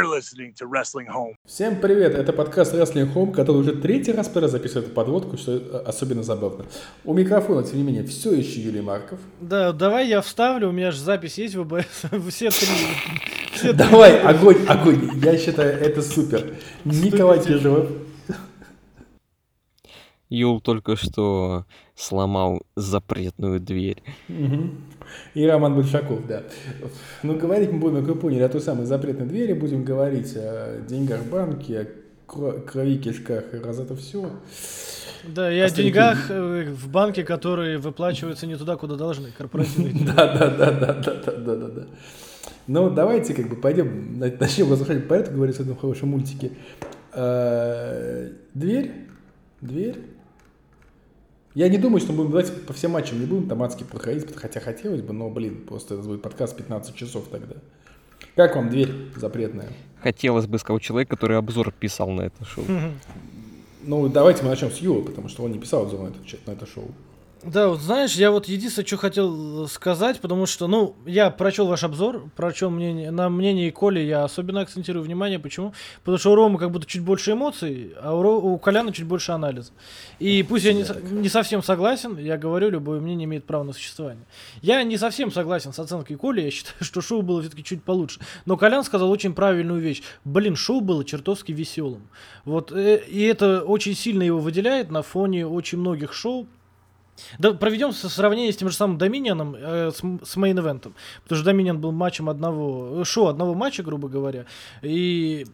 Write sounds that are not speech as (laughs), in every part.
You're listening to Wrestling Home. Всем привет, это подкаст Wrestling Home, который уже третий раз подряд записывает эту подводку, что э, особенно забавно. У микрофона, тем не менее, все еще Юрий Марков. Да, давай я вставлю, у меня же запись есть в ОБС, (laughs) все три. Давай, огонь, огонь, я считаю, это супер. Николай Киржев. Юл только что сломал запретную дверь. Мгм. И Роман Большаков, да. Ну, говорить мы будем, как вы поняли, о той самой запретной двери, будем говорить о деньгах в банке, о кро- крови, кишках и раз это все. Да, и о Остальные деньгах э, в банке, которые выплачиваются не туда, куда должны, корпоративные. (laughs) деньги. Да, да, да, да, да, да, да, да, да. Ну, давайте как бы пойдем, на- начнем возвращать порядок, говорится в этом хорошем мультике. Э, Дверь, дверь. Я не думаю, что мы будем, давайте по всем матчам не будем там адски проходить, хотя хотелось бы, но, блин, просто это будет подкаст 15 часов тогда. Как вам дверь запретная? Хотелось бы сказать человек, который обзор писал на это шоу. Ну, давайте мы начнем с Юла, потому что он не писал обзор на это, на это шоу. Да, вот знаешь, я вот единственное, что хотел сказать, потому что, ну, я прочел ваш обзор, прочел мнение, на мнение Коли я особенно акцентирую внимание, почему? Потому что у Ромы как будто чуть больше эмоций, а у, Ро- у Коляна чуть больше анализа. И пусть я не, не совсем согласен, я говорю, любое мнение имеет право на существование. Я не совсем согласен с оценкой Коли, я считаю, (laughs) что шоу было все-таки чуть получше. Но Колян сказал очень правильную вещь. Блин, шоу было чертовски веселым. Вот, э, и это очень сильно его выделяет на фоне очень многих шоу, да, проведем сравнение с тем же самым Доминионом, э, с, с мейн-эвентом. Потому что Доминион был матчем одного, э, шоу одного матча, грубо говоря. И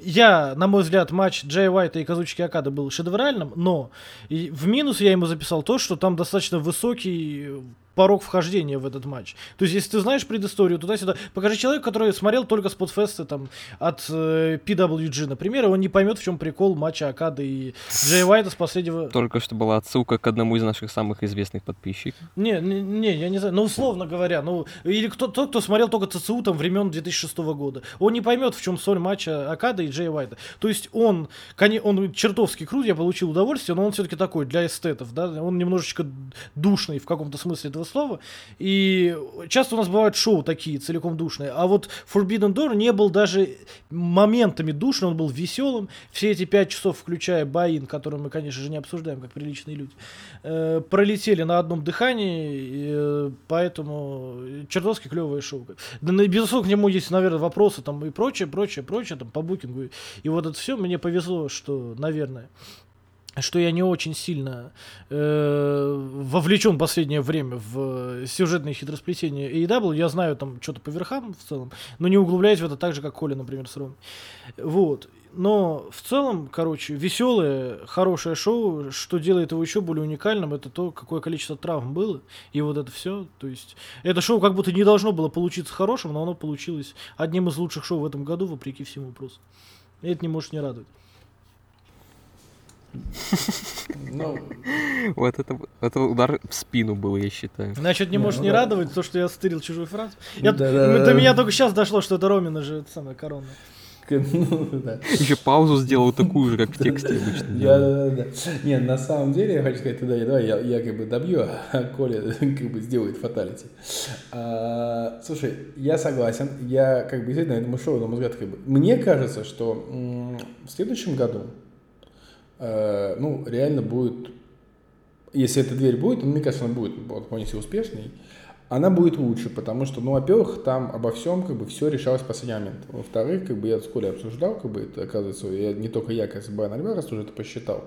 я, на мой взгляд, матч Джей Уайта и Казучики Акада был шедевральным, но в минус я ему записал то, что там достаточно высокий порог вхождения в этот матч. То есть, если ты знаешь предысторию туда-сюда, покажи человеку, который смотрел только спотфесты там от э, PWG, например, и он не поймет, в чем прикол матча Акады и Джей Уайта с последнего... Только что была отсылка к одному из наших самых известных подписчиков. Не, не, не, я не знаю, ну условно говоря, ну или кто тот, кто смотрел только ЦЦУ там времен 2006 года, он не поймет, в чем соль матча Акада и Джей Уайта. То есть он, он чертовски крут, я получил удовольствие, но он все-таки такой для эстетов, да, он немножечко душный в каком-то смысле этого слова. И часто у нас бывают шоу такие целиком душные, а вот Forbidden Door не был даже моментами душным, он был веселым. Все эти пять часов, включая Баин, который мы, конечно же, не обсуждаем, как приличные люди, э, пролетели на одном дыхании, э, поэтому чертовски клевое шоу. Да, и, безусловно, к нему есть, наверное, вопросы там и прочее, прочее, прочее, там по букингу. И вот это все мне повезло, что, наверное, что я не очень сильно э, вовлечен в последнее время в сюжетные хитросплетения AEW. Я знаю там что-то по верхам в целом, но не углубляюсь в это так же, как Коля, например, с Ромой. Вот. Но в целом, короче, веселое, хорошее шоу, что делает его еще более уникальным, это то, какое количество травм было. И вот это все. То есть, это шоу как будто не должно было получиться хорошим, но оно получилось одним из лучших шоу в этом году, вопреки всему просто. И это не может не радовать. Ну, Вот это, это удар в спину был, я считаю. Значит, не Не, может ну не да. радовать то, что я стырил чужую фразу. Я- Да-да-да. До меня только сейчас дошло, что это Ромина же, это самое, корона. ну, да. Еще паузу сделал такую же, как в тексте обычно. Да, да, да. Не, на самом деле, я хочу сказать, да, давай я, я как бы добью, а Коля (laughs) как бы сделает фаталити. А, слушай, я согласен, я как бы действительно этому шоу, на мой взгляд, как бы, мне кажется, что м, в следующем году, э, ну, реально будет, если эта дверь будет, ну, мне кажется, она будет вполне себе успешной, она будет лучше, потому что, ну, во-первых, там обо всем как бы все решалось в последний момент. Во-вторых, как бы я с Колей обсуждал, как бы это, оказывается, я, не только я, как Брайан Альварес уже это посчитал.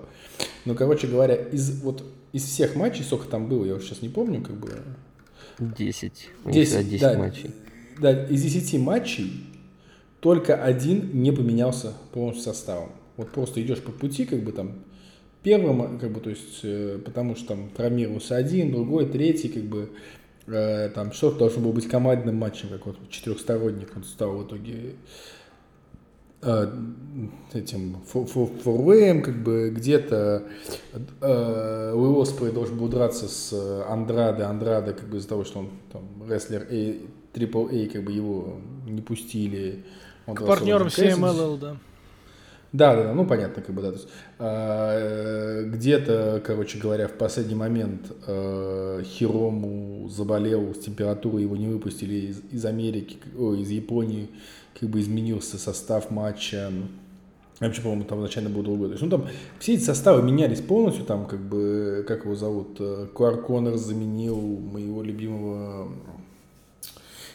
Но, короче говоря, из вот из всех матчей, сколько там было, я уже сейчас не помню, как бы, 10. У них 10, всегда 10 да. матчей. да, из 10 матчей только один не поменялся полностью составом. Вот просто идешь по пути, как бы там первым, как бы, то есть, э, потому что там травмировался один, другой, третий, как бы, э, там что должно было быть командным матчем, как вот четырехсторонник, он стал в итоге э, этим фо- фо- форвеем, как бы где-то э, Уилл Оспрей должен был драться с Андраде, Андраде, как бы из-за того, что он там рестлер и Triple A, как бы его не пустили. Он К партнерам. CMLL, да. Да, да, ну понятно, как бы, да. То есть, а, э, где-то, короче говоря, в последний момент э, Хирому заболел с температурой, его не выпустили из, из Америки, о, из Японии, как бы изменился состав матча. Вообще, по-моему, там изначально было другое. То есть, ну, там все эти составы менялись полностью, там, как бы, как его зовут, э, Клар Коннор заменил моего любимого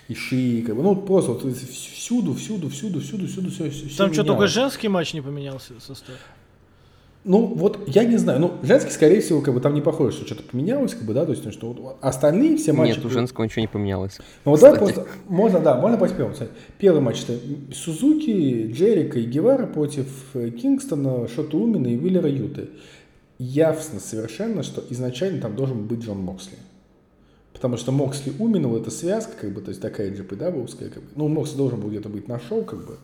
Иши, как бы, ну, просто вот всюду, всюду, всюду, всюду, всюду, все, все Там что, только женский матч не поменялся состав? Ну, вот я не знаю. Ну, женский, скорее всего, как бы там не похоже, что что-то поменялось, как бы, да, то есть, ну, что вот остальные все матчи... Нет, у женского ничего не поменялось. Ну, вот да, кстати. просто, можно, да, можно по первому. Смотри, Первый матч это Сузуки, Джерико и Гевара против э, Кингстона, Шоту Умино и Уиллера Юты. Явственно совершенно, что изначально там должен быть Джон Моксли. Потому что Моксли Умино это связка, как бы, то есть такая NJPW-ская, как бы. Ну, Моксли должен был где-то быть на шоу, как бы.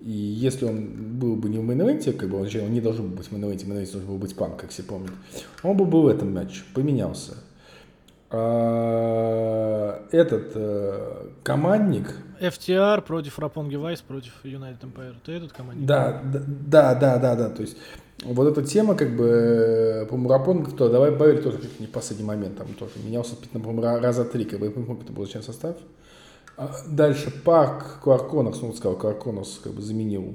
И если он был бы не в main как бы, он, он не должен был быть в в main event'е должен был быть панк, как все помнят, он был бы в этом матче, поменялся. А, этот э, командник, FTR против Roppongi Vice против United Empire. Ты этот командник? да, да, да, да, да, да, то есть вот эта тема, как бы, э, по-моему, Roppong, кто, давай Бавель тоже чуть не в последний момент, там тоже менялся, по-моему, ра- раза три, как бы, я не помню, кто был зачем состав. А Дальше Кларк Коннорс, ну, вот сказал, Кларк Коннорс, как бы, заменил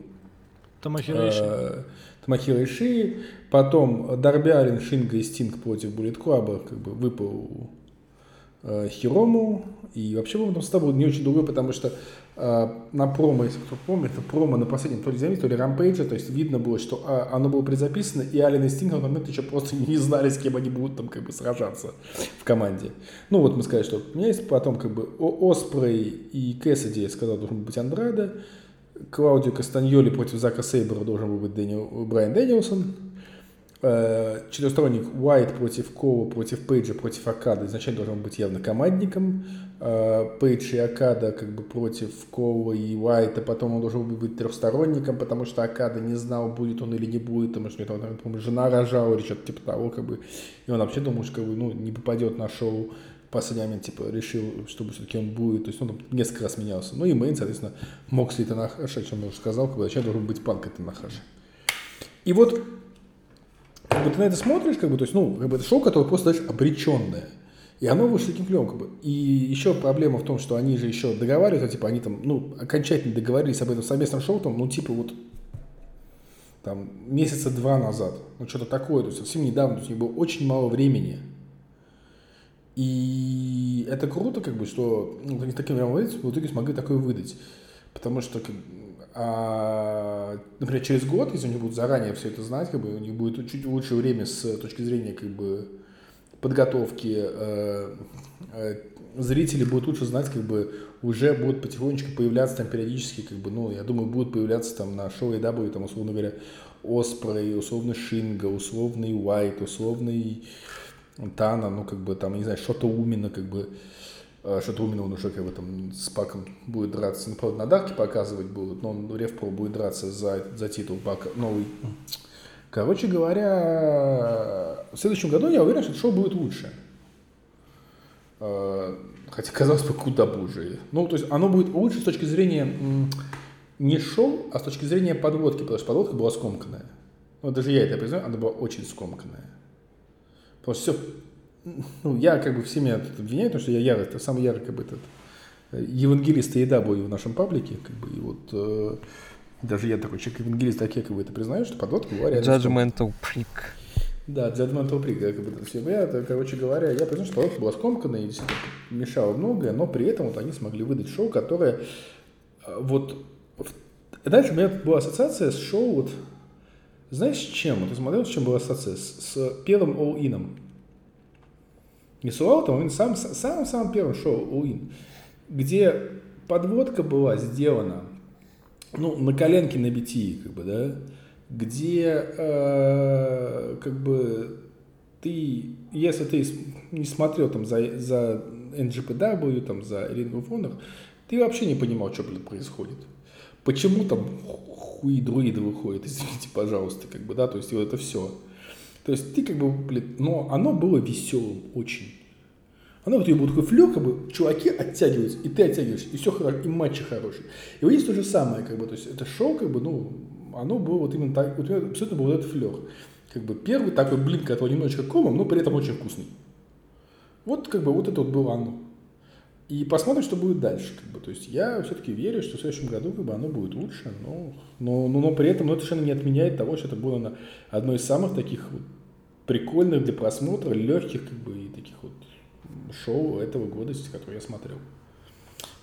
Томохиро Ишии. э, Томохиро Ишии, потом Дарби Аллен, Шинго и Стинг против Bullet Club'а, как бы выпал э, Хирому, и вообще, по-моему, там состав был не очень другой, потому что э, на промо, если кто помнит, это промо на последнем то ли Зенит, то ли Рампейджа, то есть видно было, что а, оно было предзаписано, и Аллен и Стинг на тот момент еще просто (laughs) не знали, с кем они будут там как бы сражаться в команде. Ну вот мы сказали, что у меня есть потом как бы Оспрей и Кэссиди, я сказал, должен быть Андрада, Клаудио Кастаньоли против Зака Сейбера должен был быть Дэниел, Брайан Дэниелсон. Э, Четырехсторонник Уайт против Кова, против Пейджа, против Акада изначально должен быть явно командником. Э, Пейдж и Акада как бы против Кова и Уайта, потом он должен был быть трехсторонником, потому что Акада не знал, будет он или не будет, потому что там, по-моему, жена рожала или что-то типа того, как бы. И он вообще думал, что как бы, ну, не попадет на шоу последний момент, типа, решил, чтобы все-таки он будет, то есть он там несколько раз менялся. Ну и Мейн, соответственно, Моксли и Танахаши, о чем я уже сказал, бы, зачем должен быть панк и Танахаши. И вот, как бы ты на это смотришь, как бы, то есть, ну, как бы это шоу, которое просто, знаешь, обреченное. И оно вышло таким клевым, как бы. И еще проблема в том, что они же еще договариваются, типа, они там, ну, окончательно договорились об этом совместном шоу, там, ну, типа, вот, там, месяца два назад, ну, что-то такое, то есть, совсем недавно, то есть, у них было очень мало времени. И это круто, как бы, что ну, они таким в итоге смогли такое выдать. Потому что, как, а, например, через год, если они будут заранее все это знать, как бы, у них будет чуть лучше время с точки зрения как бы, подготовки, э, э, зрители будут лучше знать, как бы уже будут потихонечку появляться там периодически, как бы, ну, я думаю, будут появляться там на шоу AW, там, условно говоря, Оспрей, условно Шинга, условный Уайт, условный Тана, ну, как бы, там, не знаю, что-то Умина, как бы, э, что-то Умина он уже, как бы, там, с Паком будет драться, ну, на Дарке показывать будут, но он в Ревпро будет драться за, за титул Пака, новый. Короче говоря, в следующем году я уверен, что это шоу будет лучше. Э, Хотя, казалось бы, куда хуже. Ну, то есть оно будет лучше с точки зрения не шоу, а с точки зрения подводки, потому что подводка была скомканная. Ну, даже я это признаю, она была очень скомканная. Потому что все, ну, я как бы все меня тут обвиняют, потому что я ярый, это самый ярый как бы этот э, евангелист и еда был в нашем паблике, как бы, и вот э, даже я такой человек евангелист, так я как бы это признаю, что подводка была реально. Judgmental Prick. Да, Judgmental Prick, как бы, все. Я, это, короче говоря, я признаю, что подготовка была скомканная и действительно мешала многое, но при этом вот они смогли выдать шоу, которое э, вот... Дальше у меня была ассоциация с шоу вот... Знаешь, с чем? Вот ты смотрел, с чем была ассоциация? С, с первым All Не с Out, а самым, самым, самым первым шоу In, где подводка была сделана ну, на коленке на BT, как бы, да, где э, как бы ты, если ты не смотрел там за, за NGPW, там за Ring of Honor, ты вообще не понимал, что, блин, происходит. Почему там хуи друиды выходят, извините, пожалуйста, как бы, да, то есть вот это все. То есть ты как бы, блин, но оно было веселым очень. Оно вот и был такой флёр, как бы чуваки оттягиваются, и ты оттягиваешься, и все хорошо, и матчи хорошие. И вот здесь то же самое, как бы, то есть это шоу, как бы, ну, оно было вот именно так, вот абсолютно был вот этот флер. Как бы первый такой блин, который немножечко комом, но при этом очень вкусный. Вот как бы вот это вот было оно. И посмотрим, что будет дальше. Как бы. То есть я все-таки верю, что в следующем году как бы, оно будет лучше, но, но, но, но при этом ну, это совершенно не отменяет того, что это было на одно из самых таких вот прикольных для просмотра, легких как бы и таких вот шоу этого года, которые я смотрел.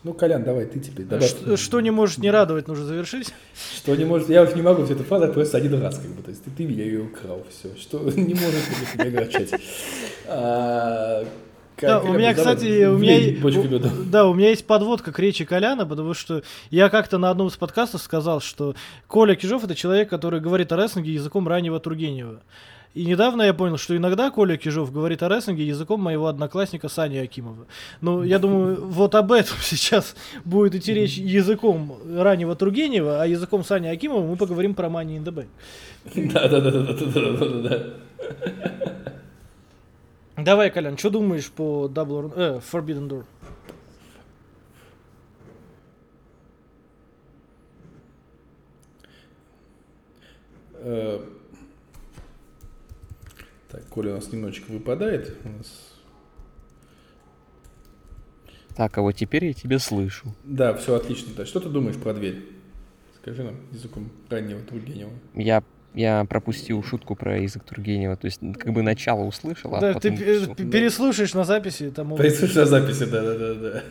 Ну, Колян, давай ты теперь. Давай. Что, что не может не радовать, нужно завершить. Что не может, я вот не могу все эту фразу просто один раз, как бы, то есть ты, ты меня ее украл, все, что (laughs) не может меня огорчать. А, да, у меня, кстати, у меня, да, у меня есть подводка к речи Коляна, потому что я как-то на одном из подкастов сказал, что Коля Кижов это человек, который говорит о рестлинге языком раннего Тургенева. И недавно я понял, что иногда Коля Кижов говорит о рестлинге языком моего одноклассника Сани Акимова. Ну, я думаю, вот об этом (laughs) сейчас будет идти речь языком раннего Тургенева, а языком Сани Акимова мы поговорим про Money in the Bank. Да-да-да-да-да-да-да. Давай, Колян, что думаешь по Double or... э, Forbidden Door? Э, так, Коля у нас немножечко выпадает. У нас... Так, а вот теперь я тебя слышу. Да, все отлично. Да. Что ты думаешь про дверь? Скажи нам языком раннего Тургенева. Я я пропустил шутку про язык Тургенева, то есть как бы начало услышал, а да, потом... ты все. переслушаешь на записи. Там... Переслушаешь на записи, да-да-да.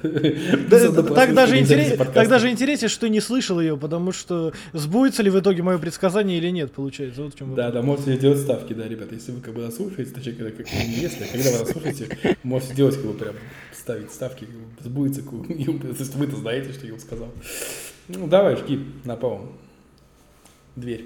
Так даже интереснее, так даже интереснее, что не слышал ее, потому что сбудется ли в итоге мое предсказание или нет, получается. Вот в чем да, да, можете делать ставки, да, ребята, если вы как бы нас слушаете, точнее, когда, как, не если, а когда вы нас слушаете, можете делать как бы прям ставить ставки, сбудется, если вы-то знаете, что я сказал. Ну, давай, жги на полном. Дверь.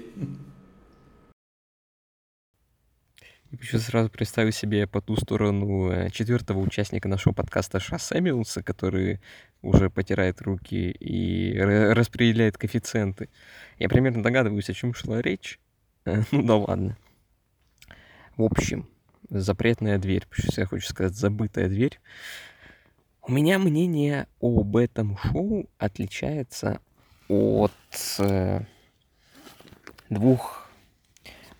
И еще сразу представил себе по ту сторону э, четвертого участника нашего подкаста Ша Сэмюэлса, который уже потирает руки и распределяет коэффициенты. Я примерно догадываюсь, о чем шла речь. Э, ну да ладно. В общем, запретная дверь, я хочу сказать, забытая дверь. У меня мнение об этом шоу отличается от э, двух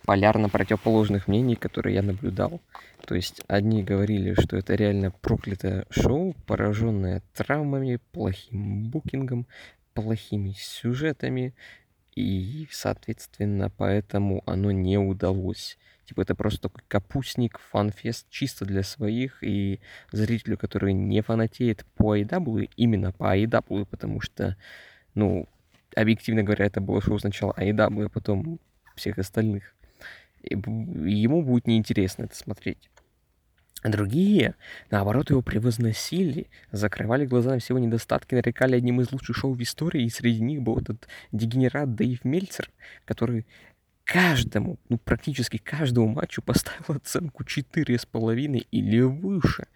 полярно противоположных мнений, которые я наблюдал. То есть одни говорили, что это реально проклятое шоу, пораженное травмами, плохим букингом, плохими сюжетами, и, соответственно, поэтому оно не удалось. Типа это просто такой капустник, фанфест чисто для своих и зрителю, который не фанатеет по AEW, именно по AEW, потому что, ну, объективно говоря, это было шоу сначала AEW, а потом всех остальных ему будет неинтересно это смотреть. Другие, наоборот, его превозносили, закрывали глаза на всего недостатки, нарекали одним из лучших шоу в истории, и среди них был этот дегенерат Дэйв Мельцер, который каждому, ну практически каждому матчу поставил оценку 4,5 или выше.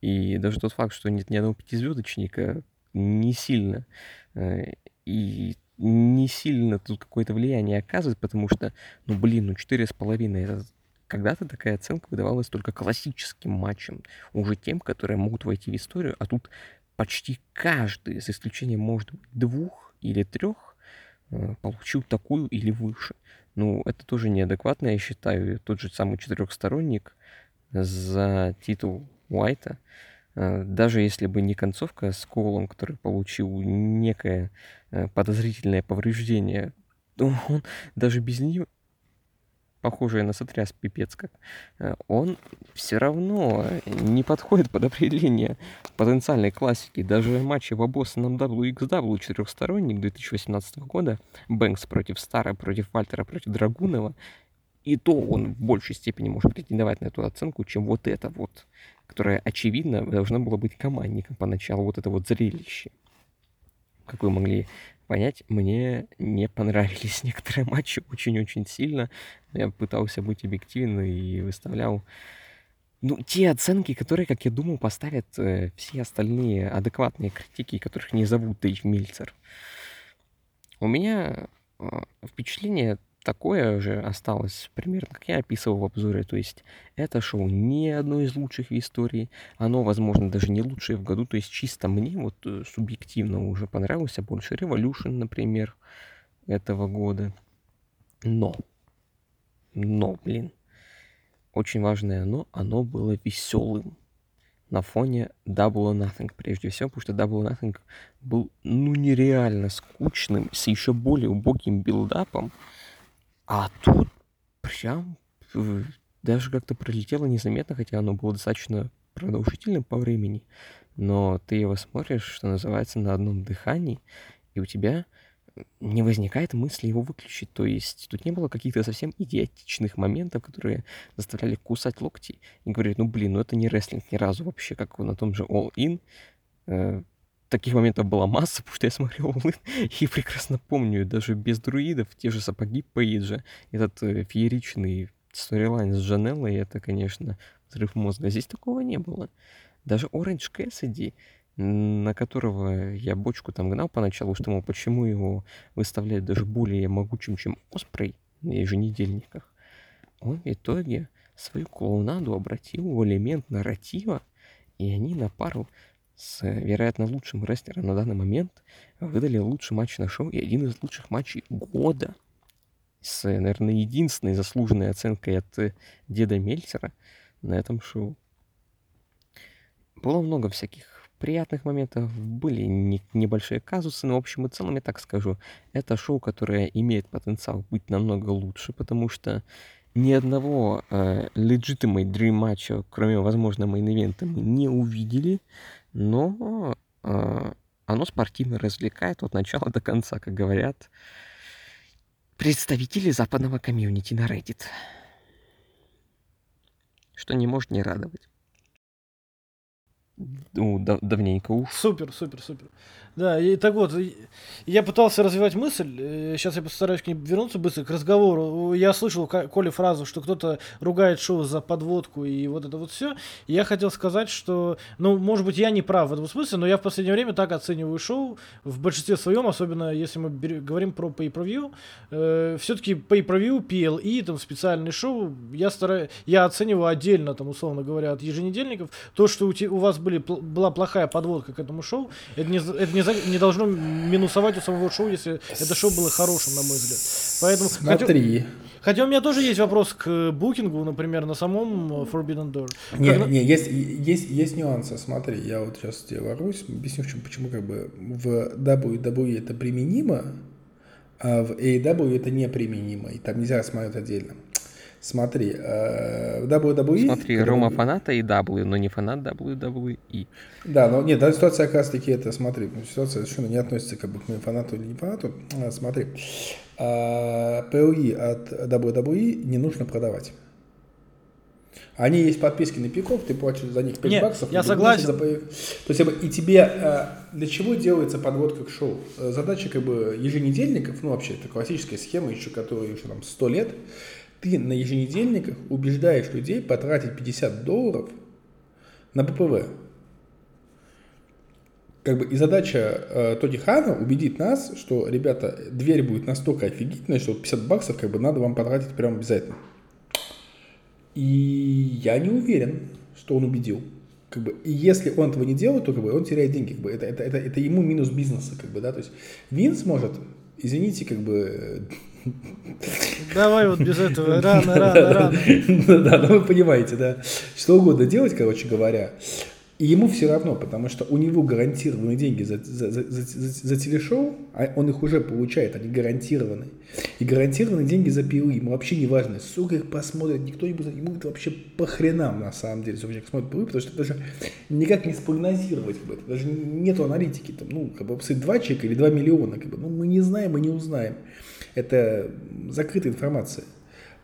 И даже тот факт, что нет ни одного пятизвездочника, не сильно. Э, и не сильно тут какое-то влияние оказывает, потому что, ну блин, ну четыре с половиной это когда-то такая оценка выдавалась только классическим матчам, уже тем, которые могут войти в историю, а тут почти каждый, за исключением, может быть, двух или трех, э, получил такую или выше. Ну, это тоже неадекватно, я считаю. Тот же самый четырехсторонник за титул Уайта, даже если бы не концовка с Коулом, который получил некое э, подозрительное повреждение, то он даже без нее, похожее на сотряс пипец как, э, он все равно не подходит под определение потенциальной классики. Даже матчи в обоссанном WXW четырехсторонник 2018 года, Бэнкс против Стара, против Вальтера, против Драгунова, и то он в большей степени может претендовать на эту оценку, чем вот это вот которое, очевидно, должно было быть командником поначалу, вот это вот зрелище. Как вы могли понять, мне не понравились (laughs) некоторые матчи очень-очень сильно. Я пытался быть объективным и выставлял ну, те оценки, которые, как я думал, поставят э, все остальные адекватные критики, которых не зовут Дэйв Мильцер. У меня э, впечатление такое же осталось примерно, как я описывал в обзоре. То есть это шоу не одно из лучших в истории. Оно, возможно, даже не лучшее в году. То есть чисто мне вот э, субъективно уже понравился больше Revolution, например, этого года. Но, но, блин, очень важное но, оно было веселым на фоне Double or Nothing, прежде всего, потому что Double or Nothing был, ну, нереально скучным, с еще более убогим build-up'ом, а тут прям э, даже как-то пролетело незаметно, хотя оно было достаточно продолжительным по времени, но ты его смотришь, что называется, на одном дыхании, и у тебя не возникает мысли его выключить. То есть тут не было каких-то совсем идиотичных моментов, которые заставляли кусать локти и говорить, ну блин, ну это не рестлинг ни разу вообще, как на том же All In. Таких моментов была масса, (laughs) потому что я смотрел In (laughs) и прекрасно помню, даже без друидов, те же сапоги Пейджа, этот э, фееричный сторилайн с Джанеллой, это, конечно, взрыв мозга. Здесь такого не было. Даже Orange Cassidy, на которого я бочку там гнал поначалу, что, мол, почему его выставляют даже более могучим, чем Оспрей на еженедельниках, он в итоге свою клоунаду обратил в элемент нарратива, и они на пару с, вероятно, лучшим рестлером на данный момент выдали лучший матч на шоу и один из лучших матчей года. С, наверное, единственной заслуженной оценкой от э, деда Мельцера на этом шоу. Было много всяких приятных моментов, были не, небольшие казусы, но в общем и целом я так скажу, это шоу, которое имеет потенциал быть намного лучше, потому что ни одного э, legitimate dream match'а, кроме, возможно, main event'а, мы не увидели, но э, оно спортивно развлекает от начала до конца, как говорят представители западного community на Reddit. Что не может не радовать ну, дав давненько уж. Супер, супер, супер. Да, и так вот, я пытался развивать мысль, сейчас я постараюсь к ней вернуться быстро, к разговору. Я слышал Коли фразу, что кто-то ругает шоу за подводку и вот это вот все. я хотел сказать, что, ну, может быть, я не прав в этом смысле, но я в последнее время так оцениваю шоу, в большинстве своем, особенно если мы говорим про pay-per-view. Э, все-таки pay-per-view, PLE, там, специальные шоу, я, стараюсь, я оцениваю отдельно, там, условно говоря, от еженедельников. То, что у, у вас были, была плохая подводка к этому шоу, это не, это не не, не должно минусовать у самого шоу, если это шоу было хорошим, на мой взгляд. Поэтому, Смотри. Хотя, хотя у меня тоже есть вопрос к букингу, например, на самом Forbidden Door. Не, как... не есть, есть, есть нюансы. Смотри, я вот сейчас тебе ворвусь, объясню, почему, почему как бы в WWE это применимо, а в AEW это неприменимо, и там нельзя смотреть отдельно. Смотри, э, в WWE... Смотри, когда... Рома фаната и W, но не фанат WWE. Да, но нет, да, ситуация как раз таки это, смотри, ситуация совершенно не относится как бы к моему фанату или не фанату. А, смотри, а, POE от WWE не нужно продавать. Они есть подписки на пиков, ты платишь за них 5 Нет, баксов. я согласен. За... То есть, и тебе э, для чего делается подводка к шоу? Э, задача как бы еженедельников, ну вообще это классическая схема, еще которая еще там 100 лет, ты на еженедельниках убеждаешь людей потратить 50 долларов на ППВ. Как бы и задача э, Тоди Хана убедить нас, что, ребята, дверь будет настолько офигительная, что 50 баксов как бы надо вам потратить прям обязательно. И я не уверен, что он убедил. Как бы, и если он этого не делает, то как бы, он теряет деньги. Как бы, это, это, это, это ему минус бизнеса. Как бы, да? То есть Винс может, извините, как бы Давай вот без этого, рано, рано, рано. Да, ну вы понимаете, да. Что угодно делать, короче говоря. И ему все равно, потому что у него гарантированные деньги за, за, за, за, за телешоу, а он их уже получает, они гарантированы. И гарантированные деньги за пилы, ему вообще не важно, сколько их посмотрят, никто не будет, ему это вообще по хренам на самом деле, человек смотрит пилы, потому что даже никак не спрогнозировать, как бы, даже нету аналитики, там, ну, как бы, 2 человека или 2 миллиона, как бы, ну, мы не знаем, мы не узнаем. Это закрытая информация.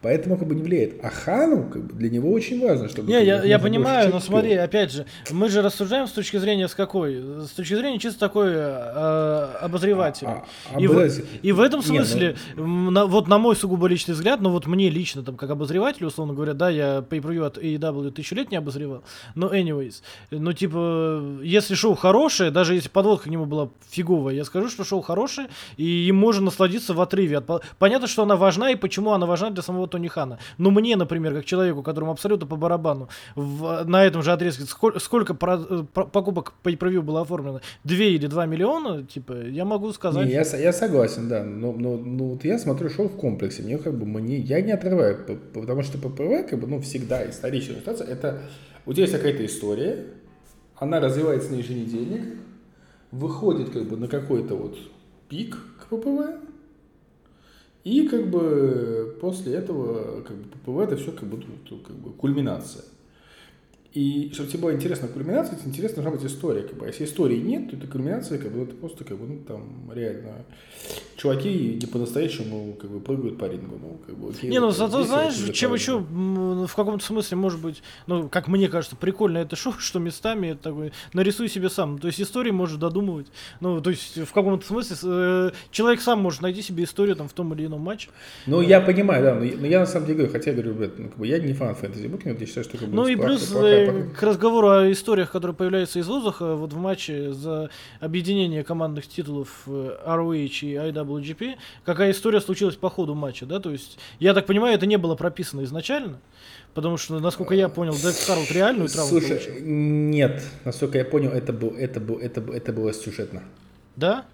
Поэтому как бы не влияет. А хану как бы, для него очень важно, чтобы... Не, я, я понимаю, но смотри, опять же, мы же рассуждаем с точки зрения с какой? С точки зрения чисто такой э, обозревателя. А, а, и, в, и в этом смысле, Не, ну... на, вот на мой сугубо личный взгляд, ну вот мне лично, там, как обозревателю, условно говоря, да, я pay от AEW тысячу лет не обозревал, но anyways, ну типа, если шоу хорошее, даже если подводка к нему была фиговая, я скажу, что шоу хорошее, и им можно насладиться в отрыве. От... Понятно, что она важна, и почему она важна для самого Тони Хана. Но мне, например, как человеку, которому абсолютно по барабану, в, на этом же отрезке сколько, сколько про, про, покупок по превью было оформлено? 2 или 2 миллиона, типа, я могу сказать. Не, я, я согласен, да. Но, но, но вот я смотрю шоу в комплексе. Мне как бы мне, я не отрываю, потому что ППВ, как бы, ну, всегда историческая ситуация, это у тебя есть какая-то история, она развивается на еженедельник, выходит как бы на какой-то вот пик к ППВ, и как бы после этого как бы, ППВ это все как бы, как бы кульминация. И чтобы тебе была интересна кульминация, это интересно должна быть история. Как бы. А если истории нет, то эта кульминация, как бы, это просто как бы, ну, там, реально, чуваки не по-настоящему как бы прыгают по рингу. Ну, как бы, окей, не, ну вот, зато знаешь, чем еще в каком-то смысле может быть, ну, как мне кажется, прикольно это шоу, что местами это такой, нарисуй себе сам. То есть истории можешь додумывать. Ну, то есть в каком-то смысле э, человек сам может найти себе историю там в том или ином матче. Ну, я понимаю, да, но, я- но я на самом деле говорю, хотя я говорю, ребят, ну, как бы, я не фан фэнтеси букинга, я считаю, что как бы, Ну и плюс э, к разговору о историях, которые появляются из воздуха вот в матче за объединение командных титулов э, ROH и IWGP, какая история случилась по ходу матча, да, то есть, я так понимаю, это не было прописано изначально, потому что, насколько я понял, Декс Харлд реальную травму Слушай, получил. нет, насколько я понял, это, был, это, был, это, это было сюжетно. Да?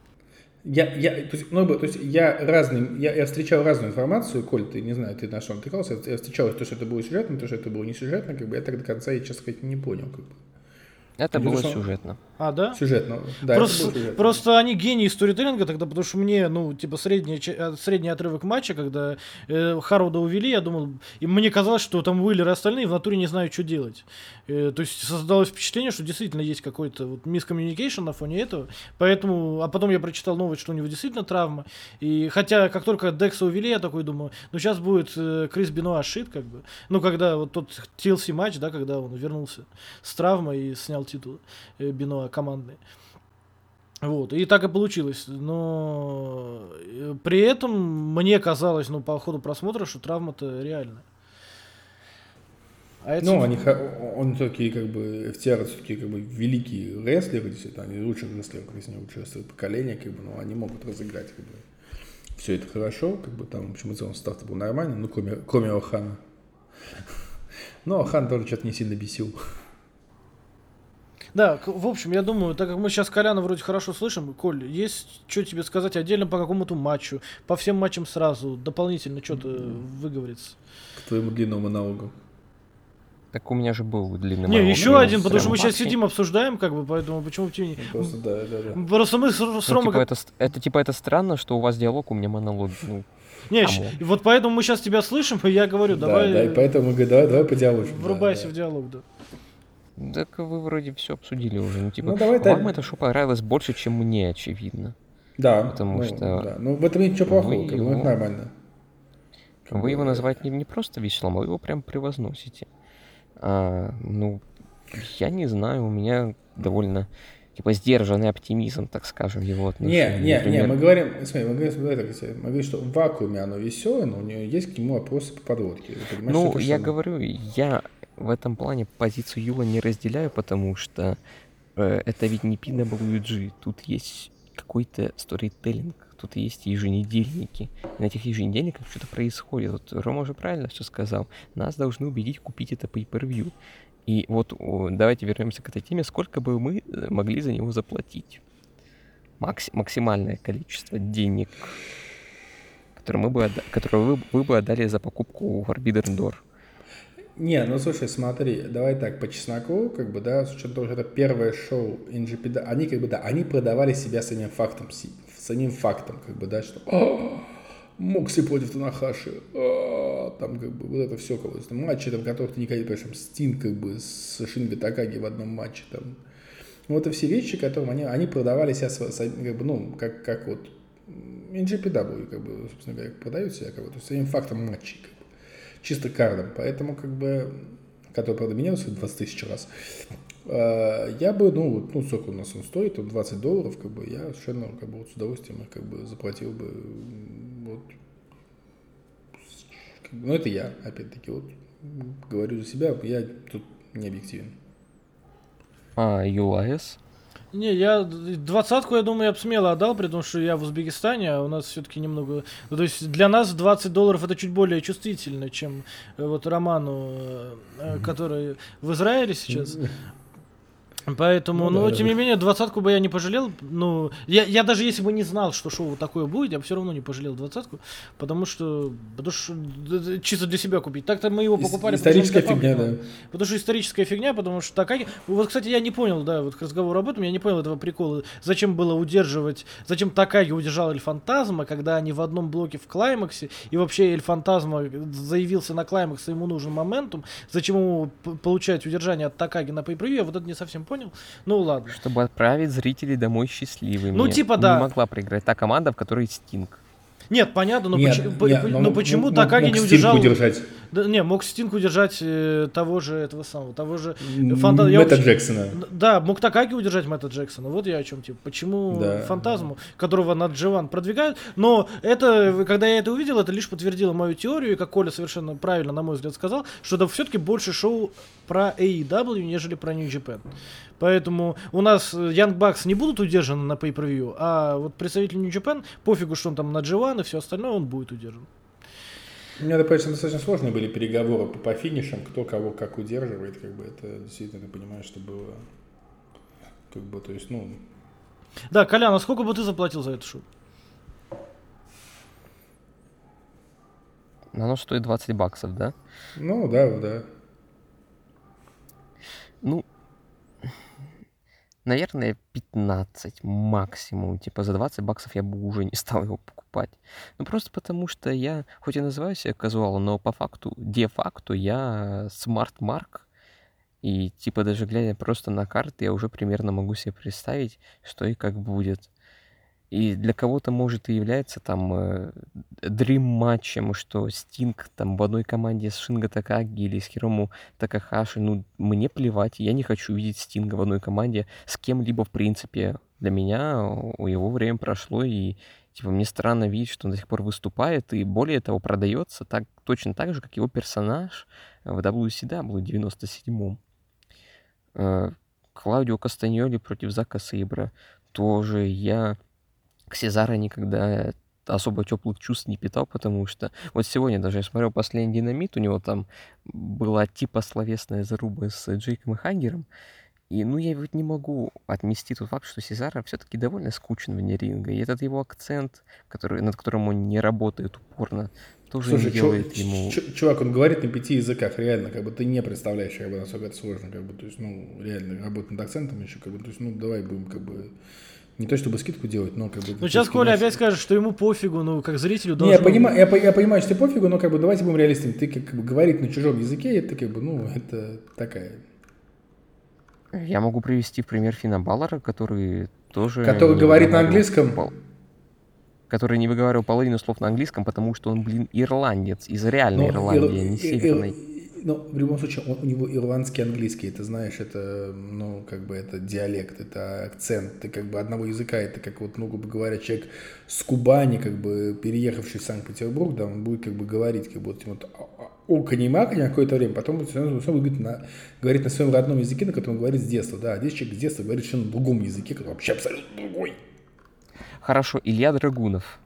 Я, я, то есть, много, то есть я разный, я, я встречал разную информацию, Коль, ты не знаю, ты на что натыкался, я встречал то, что это было сюжетно, то, что это было не сюжетно, как бы я так до конца, я, честно сказать, не понял, как бы. Это Ну, было что? сюжетно. А, да? Сюжетно, да, просто, сюжетно. просто они гении сторителлинга тогда, потому что мне, ну, типа, средний, э, средний отрывок матча, когда э, Харроуда увели, я думал, и мне казалось, что там Уиллер и остальные в натуре не знают, что делать. Э, то есть создалось впечатление, что действительно есть какой-то вот мискоммуникейшн на фоне этого, поэтому, а потом я прочитал новость, что у него действительно травма, и хотя, как только Декса увели, я такой думаю, ну, сейчас будет э, Крис Бенуа шит, как бы, ну, когда вот тот TLC матч, да, когда он вернулся с травмой и снял титул э, Бенуа командный. Вот, и так и получилось. Но э, при этом мне казалось, ну, по ходу просмотра, что травма-то реальная. А это Ну, они, он все-таки, как бы, FTR все-таки, как бы, великие рестлеры, действительно, они лучшие рестлеры, как не лучшие рестлеры поколения, как бы, но они могут разыграть, как бы, все это хорошо, как бы, там, в общем, в целом состав был нормальный, ну, кроме, кроме Охана. (laughs) Но Охан тоже что-то не сильно бесил. Да, в общем, я думаю, так как мы сейчас Коляна вроде хорошо слышим, Коль, есть что тебе сказать отдельно по какому-то матчу, по всем матчам сразу, дополнительно что-то выговориться? К твоему длинному монологу. Так у меня же был длинный Не, монолог, еще но один, потому что мы сейчас сидим, обсуждаем, как бы, поэтому почему тебе не... Ну, Просто, да, да, да. Просто мы с, с Ну, Ромой типа, это, это типа это странно, что у вас диалог, у меня монолог. Ну, Не, щ- вот поэтому мы сейчас тебя слышим, и я говорю, Да, давай да, и поэтому мы говорим, давай, давай подиалогим. да, врубайся да. в диалог, да. Так вы вроде все обсудили уже. Ну, типа, Ну, давай вам это шоу понравилось больше, чем мне, очевидно. Да, Потому ну, что да. Ну, в этом нет ничего плохого, вы как бы, ну, это его- нормально. Вы его называете не, не просто веселым, а вы его прям превозносите. А, ну, я не знаю, у меня довольно типа сдержанный оптимизм, так скажем, его Не, отношении. не, не, Например, мы говорим, смотри, мы говорим, так, если- мы говорим, что в вакууме оно веселое, но у нее есть к нему вопросы по подводке. Ну, я говорю, я в этом плане позицию Юла не разделяю, потому что э, это ведь не PWG. Тут есть какой-то сторителлинг, тут есть еженедельники. И на этих еженедельниках что-то происходит. Вот Рома уже правильно все сказал. Нас должны убедить купить это pay-per-view. И вот давайте вернемся к этой теме. Сколько бы мы э, могли за него заплатить? Макси- максимальное количество денег, которое, мы бы отда- которое вы, вы бы отдали за покупку Forbidden Door. Не, ну слушай, смотри, давай так, по чесноку, как бы, да, с учетом того, что это первое шоу NGP, да, они как бы, да, они продавали себя самим фактом, самим фактом, как бы, да, что «А, Мокси против Танахаши, а, там, как бы, вот это все, как бы, матчи, там, которых ты никогда там, Стин, как бы, с Шинго Такаги в одном матче, там, ну, это все вещи, которым они, они продавали себя, как бы, ну, как, как вот NGPW, как бы, собственно говоря, продают себя, как бы, то есть фактом матчей, чисто кардом. Поэтому, как бы, который, правда, менялся 20 тысяч раз, э, я бы, ну, вот, ну, сколько у нас он стоит, он 20 долларов, как бы, я совершенно, как бы, вот с удовольствием как бы, заплатил бы, вот, ну, это я, опять-таки, вот, говорю за себя, я тут не объективен. А, ULS? Не, я двадцатку, я думаю, я бы смело отдал, при том, что я в Узбекистане, а у нас все-таки немного... Ну, то есть для нас 20 долларов это чуть более чувствительно, чем э, вот Роману, э, который в Израиле сейчас. Поэтому, Ну ну, да, тем не менее, двадцатку бы я не пожалел. Ну, я, я даже если бы не знал, что шоу такое будет, я бы все равно не пожалел двадцатку, потому что, потому что д- д- чисто для себя купить. Так-то мы его покупали. Историческая фигня, да. Потому что историческая фигня, потому что такая... Вот, кстати, я не понял, да, вот к разговору об этом, я не понял этого прикола. Зачем было удерживать... Зачем Такаги удержал Эльфантазма, когда они в одном блоке в Клаймаксе, и вообще Эльфантазма заявился на Клаймакс, и ему нужен моментум. Зачем ему получать удержание от Такаги на pay Я вот это не совсем понял. Ну, ладно. Чтобы отправить зрителей домой счастливыми. Ну, типа, да. Не могла проиграть та команда, в которой Стинг. Нет, понятно, но, Нет, поч- по- нет, но но мог- почему мог- Такаги мог не удержал... удержать Да, не, мог Стинг удержать э, того же этого самого, того же... М, Фанта- я Мэтта вообще- Джексона. Да, мог Такаги удержать Мэтта Джексона. Вот я о чем, типа, почему Да. фантазму, которого на Дживан продвигают. Но это, когда я это увидел, это лишь подтвердило мою теорию, и как Коля совершенно правильно, на мой взгляд, сказал, что это все-таки больше шоу про AEW, нежели про New Japan. Поэтому у нас э, Young Bucks не будут удержаны на pay-per-view, а вот представитель New Japan, пофигу, что он там на G1 и все остальное, он будет удержан. Мне это, конечно, достаточно сложные были переговоры по, по финишам, кто кого как удерживает, как бы это действительно, ты понимаешь, что было, как бы, то есть, ну, Да, Колян, а сколько бы ты заплатил за это шоу? Оно стоит 20 баксов, да? ну, да, да. Ну, наверное, 15 максимум. Типа за 20 баксов я бы уже не стал его покупать. Ну, просто потому что я, хоть и называю себя казуалом, но по факту, де-факту я smart mark. И типа даже глядя просто на карты, я уже примерно могу себе представить, что и как будет. И для кого-то, может, и является там э, дрим-матчем, что Стинг там в одной команде с Шинго Такаги или с Хирому Такахаши. Ну, мне плевать, я не хочу видеть Стинга в одной команде с кем-либо, в принципе. Для меня у его время прошло, и типа мне странно видеть, что он до сих пор выступает, и более того, продается так, точно так же, как его персонаж в WCW 97-м. Э, Клаудио Кастаньоли против Зака Сейбра. Тоже я к Сезаро никогда особо теплых чувств не питал, потому что вот сегодня даже я смотрел последний динамит, у него там была типа словесная заруба с Джейком и Хаггером, и ну я вот не могу отмести тот факт, что Сезаро все-таки довольно скучен вне ринга, и этот его акцент, который, над которым он не работает упорно, тоже Слушай, не чу- делает ему... чу- чувак, он говорит на пяти языках, реально, как бы ты не представляешь, как бы, насколько это сложно, как бы, то есть, ну, реально, работать над акцентом еще, как бы, то есть, ну, давай будем, как бы, не то чтобы скидку делать, но как бы... Ну, сейчас Коля опять скажет, что ему пофигу, ну, как зрителю Не, должно... я понимаю, я, я понимаю, что тебе пофигу, но как бы давайте будем реалистами. Ты как бы говорить на чужом языке, это как бы, ну, это такая. Я могу привести пример Фина Баллара, который тоже... Который не говорит на английском? пол- Который не выговаривал половину слов на английском, потому что он, блин, ирландец из реальной Ну, Ирландии, а ир- не ир- северной. Ну, в любом случае, он- у него ирландский английский, это знаешь, это, ну, как бы это диалект, это акцент, ты как бы одного языка, это как вот, ну, грубо говоря, человек с Кубани, как бы переехавший в Санкт-Петербург, да, он будет как бы говорить, как бы вот, вот окони макони какое-то время, потом он будет на, говорить на своем родном языке, на котором говорит с детства, да, а здесь человек с детства говорит совершенно на другом языке, который вообще абсолютно другой. Хорошо, Илья Драгунов.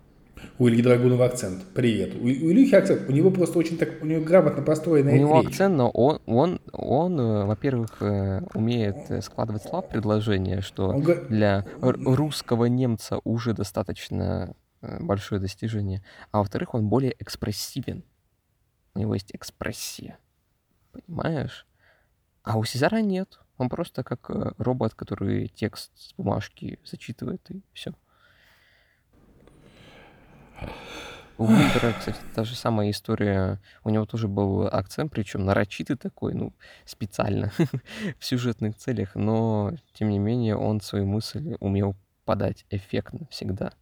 У Ильи Драгунова акцент. Привет. У, у Ильюхи акцент. У него просто очень так, у него грамотно построенная У него речь. акцент, но он, он, он э, во-первых, э, умеет э, складывать слова в предложения, что Он для русского немца уже достаточно большое достижение. А во-вторых, он более экспрессивен. У него есть экспрессия. Понимаешь? А у Сезара нет. Он просто как э, робот, который текст с бумажки зачитывает, и все. У Винтера, кстати, та же самая история. У него тоже был акцент, причем нарочитый такой, ну, специально, (laughs) в сюжетных целях, но, тем не менее, он свою мысль умел подать эффектно всегда.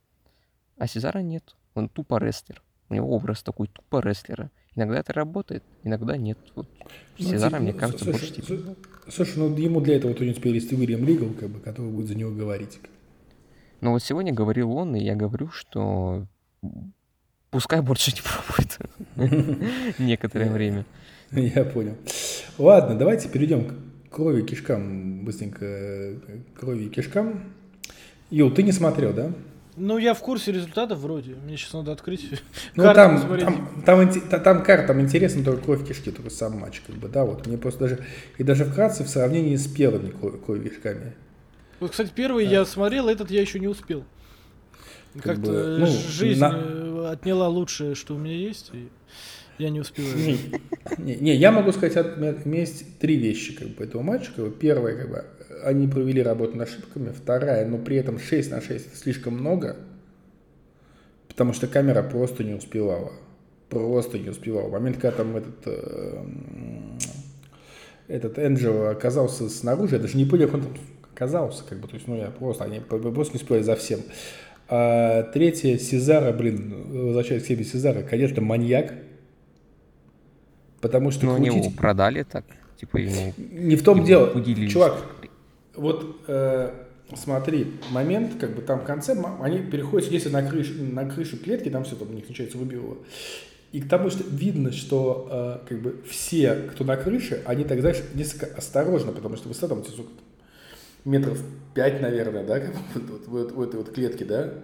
А Сезара нет. Он тупо рестлер. У него образ такой тупо рестлера. Иногда это работает, иногда нет. Вот Ну, Сезара, типа, мне ну, кажется, слушай, больше типа... слушай, ну ему для этого него теперь есть Уильям Лигал, как бы, который будет за него говорить. Но вот сегодня говорил он, и я говорю, что пускай больше не пробует (laughs) некоторое время. Я понял. Ладно, давайте перейдем к крови кишкам, быстренько, э, крови кишкам. Ю, ты не смотрел, да? Ну, я в курсе результатов вроде. Мне сейчас надо открыть ну, там. Там, там, там, там карта, там интересно только кровь кишки, только сам матч, как бы, да, вот. Мне просто даже, и даже вкратце в сравнении с первыми кровь, кровь кишками. Вот, кстати, первый да. я смотрел, этот я еще не успел. Как Как-то ну, жизнь на... Э, отняла лучшее, что у меня есть, и я не успеваю. Не, не, не я могу сказать, у меня есть три вещи как бы, этого матча. Бы. Первое, как бы, они провели работу над ошибками. Вторая, но при этом 6 на 6 это слишком много, потому что камера просто не успевала. Просто не успевала. В момент, когда там этот, э, этот Энджел оказался снаружи, я даже не понял, как он там оказался. Как бы, то есть, ну, я просто, они просто не успели за всем. А третье, Сезара, блин, возвращаясь к себе Сезара, конечно, маньяк. Потому что Но крутить... они его продали так, типа ему... Не в том дело, чувак, вот э, смотри, момент, как бы там в конце, они переходят, если на крышу, на крышу клетки, там все там у них начинается выбивало. И к тому, что видно, что э, как бы все, кто на крыше, они так, знаешь, несколько осторожно, потому что высота там, сколько, метров пять, наверное, да, как вот, вот, в этой вот клетке, да,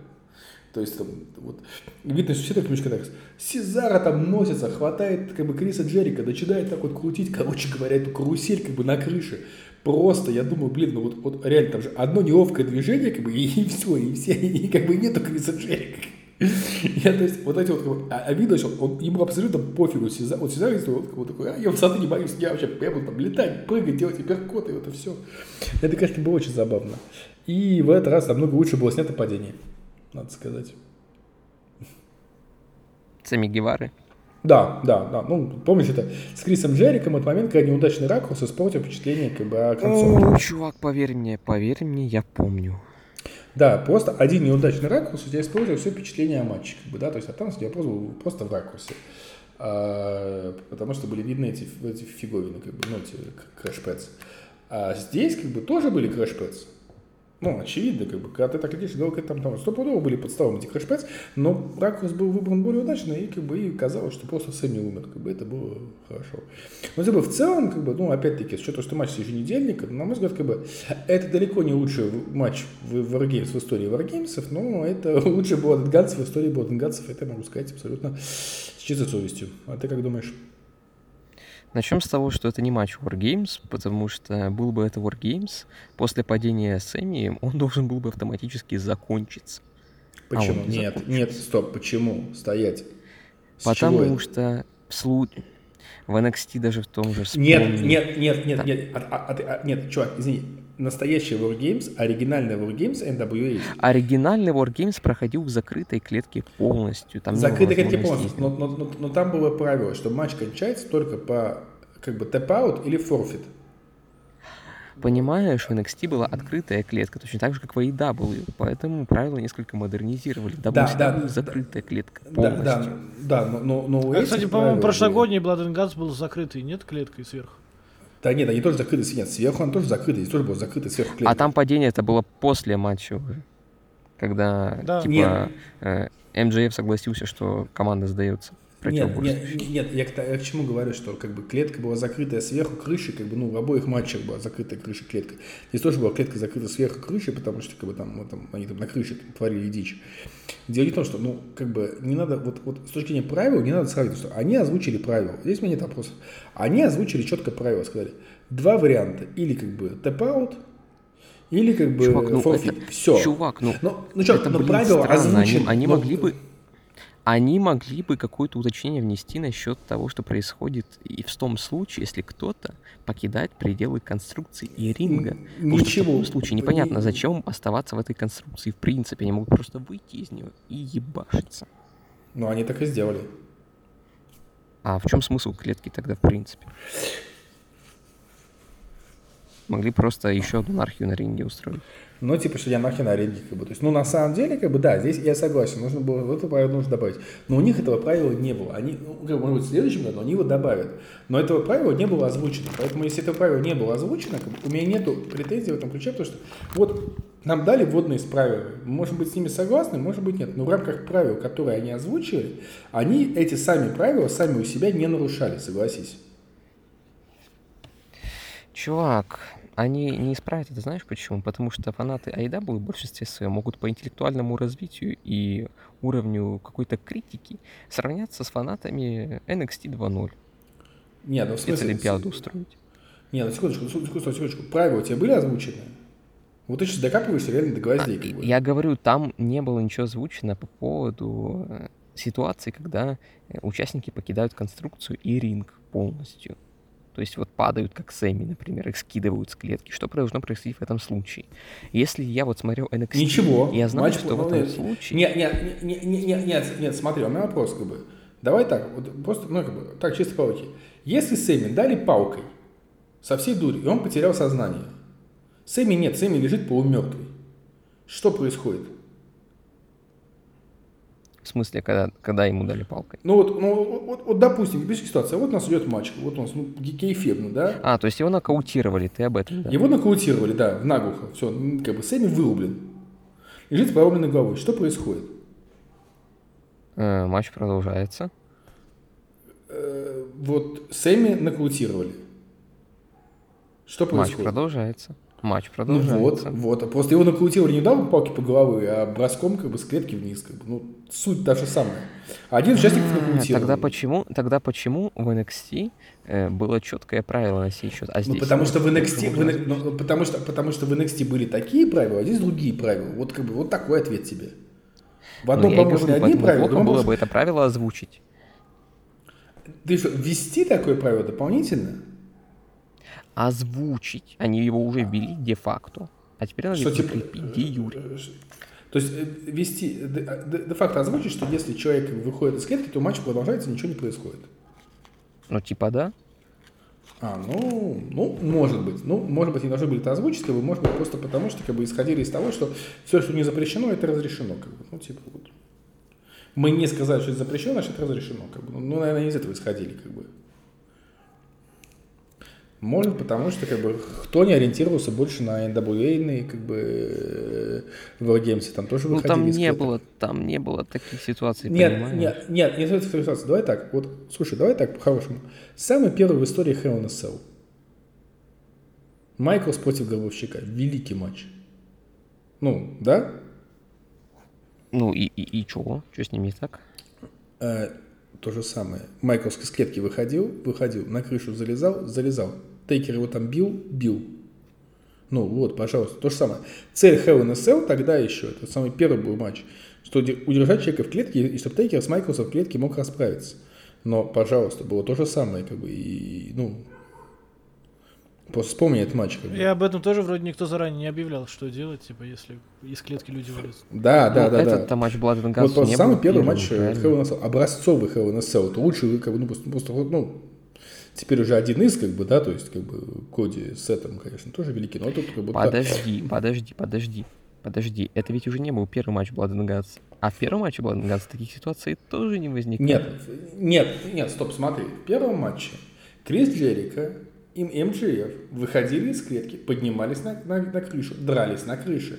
то есть там вот видно, что все так немножко так. Сезара там носится, хватает как бы Криса Джерика, начинает так вот крутить, короче говоря, эту карусель как бы на крыше. Просто, я думаю, блин, ну вот, вот реально там же одно неловкое движение, как бы, и, и все, и все, и как бы нету Криса Джерика. (laughs) Я, то есть, вот эти вот, как бы, а, а видно, что он, ему абсолютно пофигу. Сезар, вот Сезар, если вот, вот такой, а я высоты не боюсь, я вообще, я буду там летать, прыгать, делать перкоты, вот это все. Это, конечно, было очень забавно. И в этот раз намного лучше было снято падение надо сказать. Сами Гевары? Да, да, да. Ну, помнишь, это с Крисом Джериком, этот момент, когда неудачный ракурс испортил впечатление как бы о концовке. О, чувак, поверь мне, поверь мне, я помню. Да, просто один неудачный ракурс у тебя испортил все впечатление о матче, как бы, да, то есть а там я просто, просто в ракурсе. А, потому что были видны эти, эти фиговины, как бы, ну, эти crash pads. А здесь, как бы, тоже были crash pads. Ну, очевидно, как бы, когда ты так идешь, ну, там, там стопудово были подставом эти crash pads, но ракурс был выбран более удачно, и как бы и казалось, что просто Сэмми умер, как бы это было хорошо. Но как бы, в целом, как бы, ну, опять-таки, с учетом, что матч еженедельника, на мой взгляд, как бы, это далеко не лучший матч в Wargames в истории Wargames, но это (laughs) лучший Blood Guns в истории Blood Guns, это могу сказать абсолютно с чистой совестью. А ты как думаешь? Начнем с того, что это не матч Wargames, потому что был бы это Wargames, после падения Сэмми он должен был бы автоматически закончиться. А почему? А нет, закончился. нет, стоп, почему стоять? С потому что в случае... В NXT даже в том же вспомни... Нет, нет, нет, нет, нет, а, а, а, нет, чувак, извини, настоящий Wargames, оригинальный Wargames NWA. Оригинальный Wargames проходил в закрытой клетке полностью. Там закрытой клетке полностью, но, но, но, но там было правило, что матч кончается только по как бы tap out или forfeit. Понимаешь, в NXT была открытая клетка, точно так же, как в AEW, поэтому правила несколько модернизировали. Да, да, да закрытая клетка полностью. Да, да, да но, но, но а, кстати, по-моему, прошлогодний Blood and Guts был закрытый, нет клеткой сверху? Да нет, они тоже закрыты, нет, сверху он тоже закрытый, здесь тоже был закрытый сверху клетка. А там падение это было после матча уже, когда, да. типа, нет. э, МJФ согласился, что команда сдается нет, нет, нет, я к, я к чему говорю, что как бы клетка была закрытая сверху крышей, как бы, ну, в обоих матчах была закрытая крыша клетка. Здесь тоже была клетка закрыта сверху крышей, потому что, как бы, там, вот, там они там на крыше там, творили дичь. Дело не в том, что, ну, как бы, не надо, вот, вот с точки зрения правил, не надо сравнивать, что они озвучили правила. Здесь у меня нет вопросов. Они озвучили четко правила, сказали, два варианта, или, как бы, tap out, или как бы чувак, ну, это, Все. Чувак, ну, но, ну, что, это, но блин, правила странно. Озвучены, они, они но... могли бы они могли бы какое-то уточнение внести насчет того, что происходит и в том случае, если кто-то покидает пределы конструкции и ринга. Ничего. Потому что в случае непонятно, зачем оставаться в этой конструкции в принципе. Они могут просто выйти из нее и ебашиться. Ну, они так и сделали. А в чем смысл клетки тогда в принципе? Могли просто еще одну анархию на ринге устроить. Ну, типа, что я нахер на ринге, как бы. То есть, ну, на самом деле, как бы, да, здесь я согласен, нужно было, вот это правило нужно добавить. Но у них этого правила не было. Они, ну, как бы, может быть, в следующем году они его добавят. Но этого правила не было озвучено. Поэтому, если это правило не было озвучено, как бы, у меня нету претензий в этом ключе, потому что вот нам дали вводные из правил. Может быть, с ними согласны, может быть, нет. Но в рамках правил, которые они озвучили, они эти сами правила сами у себя не нарушали, согласись. Чувак, они не исправят это, знаешь почему? Потому что фанаты AEW в большинстве своем могут по интеллектуальному развитию и уровню какой-то критики сравняться с фанатами NXT 2.0. Нет, ну в смысле... Олимпиаду устроить. Нет, ну секундочку, секундочку, секундочку. Правила у тебя были озвучены? Вот ты сейчас докапываешься реально до гвоздей. А, как бы. Я говорю, там не было ничего озвучено по поводу э, ситуации, когда э, участники покидают конструкцию и ринг полностью. То есть вот падают, как Сэмми, например, их скидывают с клетки. Что должно происходить в этом случае? Если я вот смотрел NXT, Ничего. я знаю, матч что в ну, этом нет, случае... Нет, нет, нет, нет, нет, нет, смотри, у меня вопрос как бы. Давай так, вот просто, ну, как бы, так, чисто по логике. Если Сэмми дали палкой со всей дури, и он потерял сознание, Сэмми нет, Сэмми лежит полумертвый. Что происходит? В смысле, когда, когда ему дали палкой? Ну вот, ну, вот, вот, допустим, видишь ситуация, вот у нас идет матч, вот у нас, ну, кейфебно, да? А, то есть его нокаутировали, ты об этом, да? Его нокаутировали, да, в наглухо, все, как бы Сэмми вырублен. Лежит с головой. Что происходит? Э, матч продолжается. Э, вот Сэмми нокаутировали. Что Матч происходит? продолжается. Матч Ну продолжается. вот, вот. Просто его нокаутировали не дал палки по головы, а броском как бы с клетки вниз. Как бы. Ну, суть та же самая. Один участник А. Тогда почему, тогда почему в NXT э, было четкое правило на сей счет, а Ну, здесь... потому что в NXT, в ну, потому что, потому что в NXT были такие правила, а здесь другие правила. Вот как бы вот такой ответ тебе. В Ну, одном говорю, одни правила, плохо было бы это правило озвучить. Ты что, ввести такое правило дополнительно? Озвучить. Они его уже ввели де-факто. А теперь надо Что типа... закрепить де-юре. э, ш- То есть э, вести, де- де- де-факто озвучить, что если человек выходит из клетки, то матч продолжается, ничего не происходит. Ну, типа, да. А, ну, ну, может быть. Ну, может быть, не должны были это озвучить, как бы, может быть, просто потому, что как бы исходили из того, что все, что не запрещено, это разрешено. Как бы. Ну, типа, вот. Мы не сказали, что это запрещено, значит, это разрешено. Как бы. Ну, наверное, из этого исходили, как бы. Может, потому что, как бы, кто не ориентировался больше на NWA, как бы, э, в Wargames, там тоже Ну, выходили там из не было, там не было таких ситуаций, Нет, понимаешь? нет, нет, не стоит ситуация. Давай так, вот, слушай, давай так, по-хорошему. Самый первый в истории Hell in a Cell. Майклс против Гробовщика. Великий матч. Ну, да? Ну, и, и, и чего? Что с ними не так? Э, то же самое. Майклс из клетки выходил, выходил, на крышу залезал, залезал. Тейкер его там бил, бил. Ну вот, пожалуйста, то же самое. Цель Hell in a Cell тогда еще, это самый первый был матч, что удержать человека в клетке, и чтобы Тейкер с Майклсом в клетке мог расправиться. Но, пожалуйста, было то же самое, как бы, и, ну, просто вспомни этот матч, как бы. И об этом тоже вроде никто заранее не объявлял, что делать, типа, если из клетки люди вылезут. Да, да, Ну, да, да. этот-то матч Blood and Guts Вот не самый был первый матч э? Hell in a Cell, образцовый Hell in a Cell, это лучший, как бы, ну, просто, просто, вот, ну, теперь уже один из, как бы, да, то есть, как бы, Коди с Сетом, конечно, тоже великий, но тут, как бы. Подожди, подожди, подожди. Подожди, это ведь уже не был первый матч Blood and Guts. А в первом матче Blood and Guts таких ситуаций тоже не возникало. Нет, нет, нет, стоп, смотри, в первом матче Крис Джерика и МJF выходили из клетки, поднимались на, на, на крышу, дрались на крыше.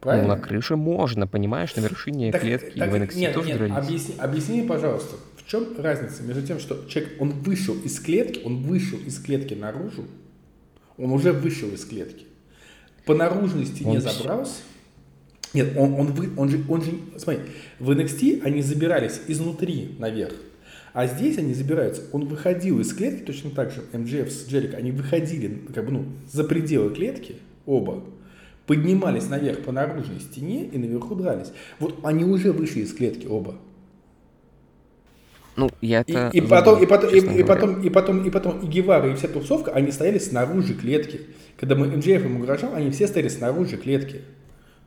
Ну, Правильно? на крыше можно, понимаешь, на вершине Так- клетки так и в NXT нет, тоже нет, дрались. Объясни, объясни, пожалуйста, в чем разница между тем, что человек, он вышел из клетки, он вышел из клетки наружу, он уже вышел из клетки, по наружности не Он всё- забрался, нет, он, он, вы- он, же, он же, смотри, в NXT они забирались изнутри наверх, а здесь они забираются, он выходил из клетки точно так же, МДФ с Джерик, они выходили, как бы, ну, за пределы клетки, оба, поднимались наверх по наружной стене и наверху дрались. Вот они уже вышли из клетки оба. Ну, я И, это и потом, и, потом, и, честно и говоря. потом, и потом, и потом, и Гевара, и вся тусовка, они стояли снаружи клетки. Когда мы МДФ ему угрожал, они все стояли снаружи клетки.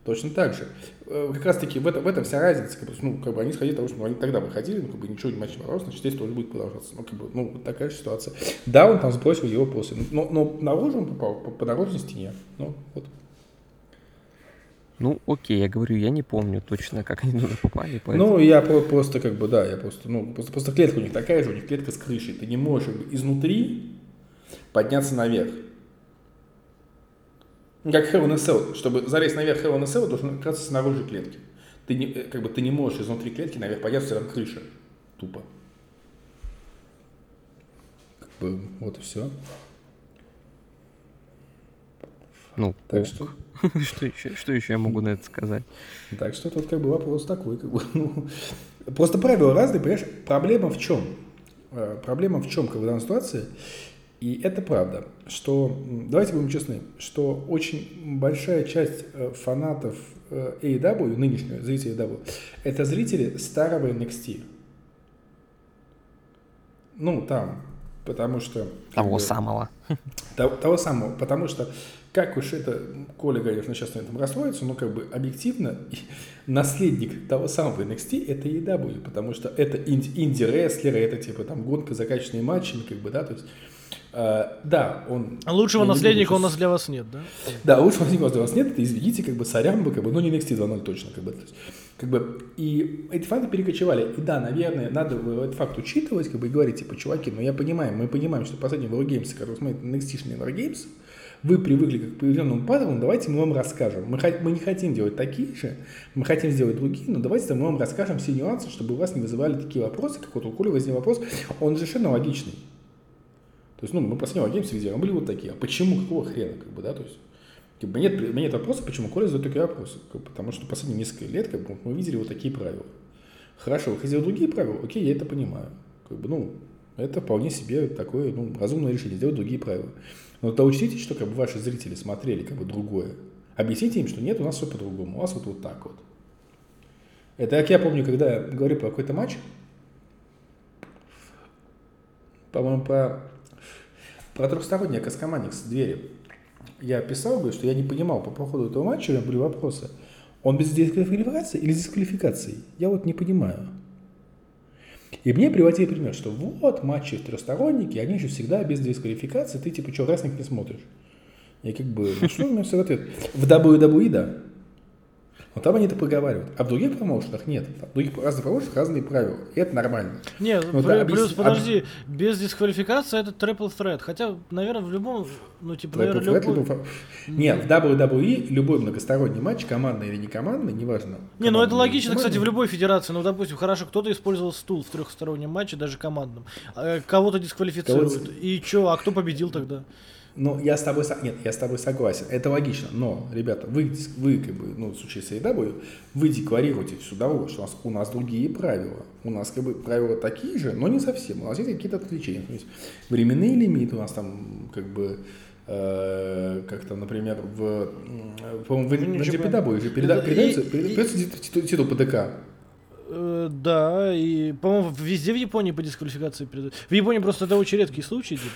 Точно так же. Э, Как раз таки в этом, в этом вся разница. Как бы, ну, как бы они сходили того, что они тогда выходили, ну, как бы ничего не матч не значит, здесь тоже будет продолжаться. Ну, как бы, ну, вот такая же ситуация. Да, он там сбросил его после. Но, но наружу он попал, по, по наружной стене. Ну, вот. Ну, окей, я говорю, я не помню точно, как они туда попали, поэтому... Ну, я про- просто как бы, да, я просто, ну, просто, просто клетка у них такая же, у них клетка с крышей. Ты не можешь как бы, изнутри подняться наверх. Ну, Как a Cell. Чтобы залезть наверх a Cell, должен раз снаружи клетки. Ты не, э, как бы, ты не можешь изнутри клетки наверх подняться, тебя там крыша. Тупо. Как бы, вот и все. Ну, Так что, (laughs) что еще, что еще я могу на это сказать? так что тут как бы вопрос такой, как бы, (laughs) ну, просто правила разные, понимаешь, проблема в чем? Э, Проблема в чем, как в данной ситуации, и это правда, что, давайте будем честны, что очень большая часть э, фанатов э, AEW, нынешнего зрителей AEW, это зрители старого NXT. Ну, там, потому что... Того бы, самого. (laughs) того, того самого, потому что, как уж это, Коля, конечно, сейчас на этом расстроится, но как бы объективно наследник того самого NXT это EW, потому что это инди- инди-рестлеры, это типа там гонка за качественные матчи, как бы, да, то есть, э, да, он... А Лучшего наследника у сейчас- нас для вас нет, да? да, лучше наследника у вас нет, это извините, как бы, сорян бы, как бы, ну, не NXT 2.0 точно, как бы, то есть, как бы, и эти фанаты перекочевали, и да, наверное, надо этот факт учитывать, как бы, и говорить, типа, чуваки, ну, я понимаю, мы понимаем, что последний Wargames, который смотрит NXT-шный Wargames, вы привыкли к определенному паттерну, давайте мы вам расскажем. Мы, мы не хотим делать такие же, мы хотим сделать другие, но давайте мы вам расскажем все нюансы, чтобы у вас не вызывали такие вопросы, как вот у Коли возник вопрос, он совершенно логичный. То есть, ну, мы последнего геймса видели, мы были вот такие. А почему, какого хрена, как бы, да, то есть, как бы нет, у меня нет вопроса, почему Коля задает такие вопросы. Как бы, потому что последние несколько лет, как бы, мы видели вот такие правила. Хорошо, вы хотите другие правила, окей, я это понимаю. Как бы, ну, это вполне себе такое, ну, разумное решение, сделать другие правила. Но то учтите, что как бы ваши зрители смотрели как бы другое. Объясните им, что нет, у нас все по-другому, у вас вот, вот так вот. Это как я помню, когда я говорю про какой-то матч, по-моему, про, про трехстороннее Каскоманикс двери. Я писал, говорю, что я не понимал по проходу этого матча, у меня были вопросы. Он без дисквалификации или с дисквалификацией? Я вот не понимаю. И мне приводили пример, что вот матчи трехсторонники, они же всегда без дисквалификации, ты типа что, рестлинг не смотришь? Я как бы, ну что у меня все ответ? В WWE, да. Но там они это проговаривают. А в других промоушенах нет. В других разных промоушенах разные правила. И это нормально. Нет, Ну, да, плюс, объясни- подожди, без дисквалификации это triple threat. Хотя, наверное, в любом, ну, типа, наверное, Triple threat, любой... Нет, в WWE любой многосторонний матч, командный или не командный, неважно. Не, ну это командный логично, кстати, в любой федерации. Ну, допустим, хорошо, кто-то использовал стул в трехстороннем матче, даже командном. А, Кого-то дисквалифицируют. Кого-то- И чё, а кто победил тогда? Ну, я с тобой, нет, я с тобой согласен, это логично, но, ребята, вы, вы как бы, ну, в случае с AEW, вы декларируете всю дорогу, что у нас, у нас другие правила. У нас как бы правила такие же, но не совсем. У нас есть какие-то отвлечения. То есть временные лимиты у нас там как бы э, как там, например, в, по-моему, в, в Ничего. NJPW же переда- передается, передается титул, титул ПДК. Э, да, и, по-моему, везде в Японии по дисквалификации передают. В Японии просто это очень редкий случай, типа.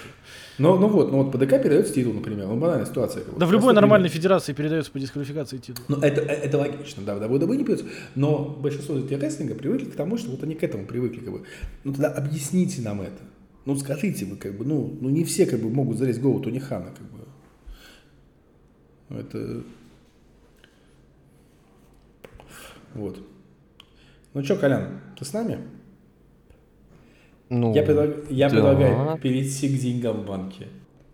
Но, ну вот, ну вот ПДК передается титул, например. Ну, банальная ситуация. Да в любой нормальной пример. федерации передается по дисквалификации титул. Ну, это, это логично, да, в WWE не придется. Но большинство зрителей рестлинга привыкли к тому, что вот они к этому привыкли. Как бы. Ну, тогда объясните нам это. Ну, скажите вы, как бы, ну, ну не все как бы могут залезть в голову Тони Хана, как бы. Это... Вот. Ну что, Колян, ты с нами? Ну, Я, предлаг- я да. предлагаю перейти к деньгам в банке.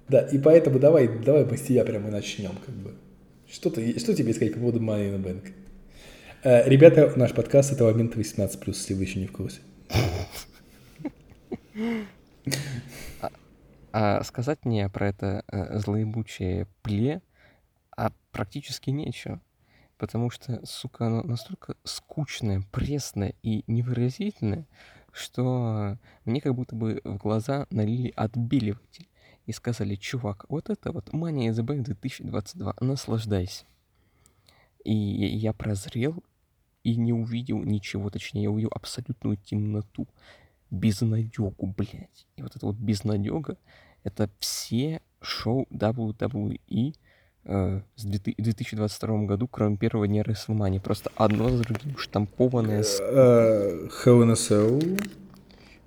Да, и поэтому давай, давай мы с тебя прямо и начнем, как бы. Что, ты, что тебе сказать по поводу Money in the Bank? Э, ребята, наш подкаст это момент 18+, если вы еще не в курсе. А сказать мне про это э, злоебучее пле а практически нечего. Потому что, сука, оно настолько скучное, пресное и невыразительное, что мне как будто бы в глаза налили отбеливатель и сказали, чувак, вот это вот in the Bank 2022, наслаждайся. И я прозрел и не увидел ничего, точнее, я увидел абсолютную темноту, безнадегу, блядь. И вот это вот безнадега, это все шоу WWE э, с 2000 2022 году, кроме первого дня WrestleMania. Просто одно за другим штампованное с Э, Hell in a Cell.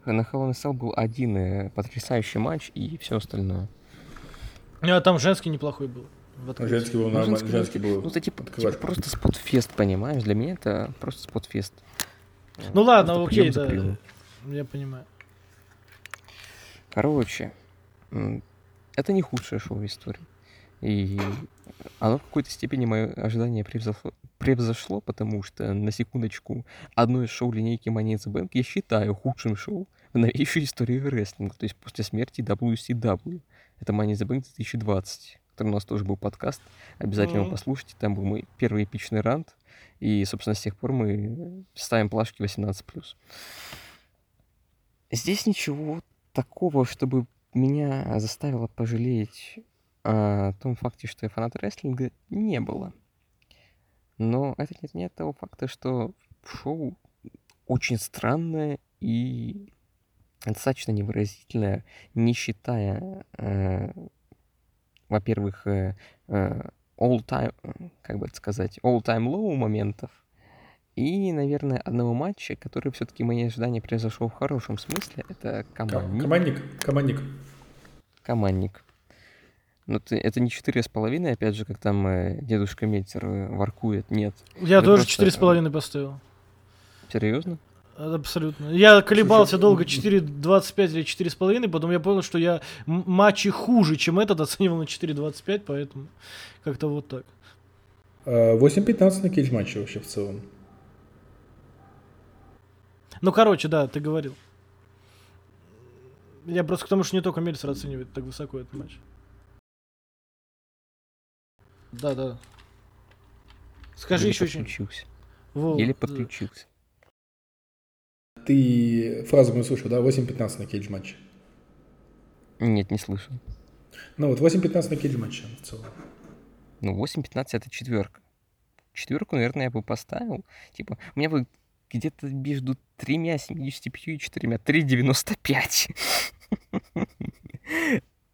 На Hell in a Cell был один э, потрясающий матч и все остальное. А там женский неплохой был. в. Женский был Ну, нормальный, женский- женский был. Ну, это типа, типа просто спотфест, понимаешь? Для меня это просто спотфест. Ну ладно, Просто окей, да. Я понимаю. Короче, это не худшее шоу в истории. И оно в какой-то степени мое ожидание превзошло, превзошло, потому что, на секундочку, одно из шоу линейки Money in the Bank я считаю худшим шоу в новейшей истории рестлинга, то есть после смерти WCW. Это Money in the Bank 2020. который у нас тоже был подкаст. Обязательно Мгм. послушайте. Там был мой первый эпичный рант. И, собственно, с тех пор мы ставим плашки 18+. Здесь ничего такого, чтобы меня заставило пожалеть о том факте, что я фанат рестлинга, не было. Но это не отменяет того факта, что шоу очень странное и достаточно невыразительное, не считая, э, во-первых, э, э, all-time, как бы это сказать, all-time low моментов, и, наверное, одного матча, который все-таки мои ожидания превзошел в хорошем смысле, это Ком- командник. Командник, командник. Командник. Но ты- это не четыре с половиной, опять же, как там э, дедушка Мельцер э, воркует. Нет. Я Это тоже просто, четыре с половиной поставил. Серьезно? Абсолютно. Я колебался долго 4.25 или 4,5, потом я понял, что я матчи хуже, чем этот, (laughs) оценивал на 4.25, поэтому как-то вот так. А, 8-15 на кейдж матче вообще в целом. Ну, короче, да, ты говорил. Я просто к тому, что не только Мельцер оценивает так высоко этот матч. Да, да. Скажи Еле еще подключился. Во, да. подключился. Ты фразу мою слышал, да? 8-15 на кейдж матче. Нет, не слышал. Ну вот 8-15 на кейдж матче в целом. Ну, 8-15 это четверка. Четверку, наверное, я бы поставил. Типа, у меня бы где-то между тремя 75 и четырьмя 3,95.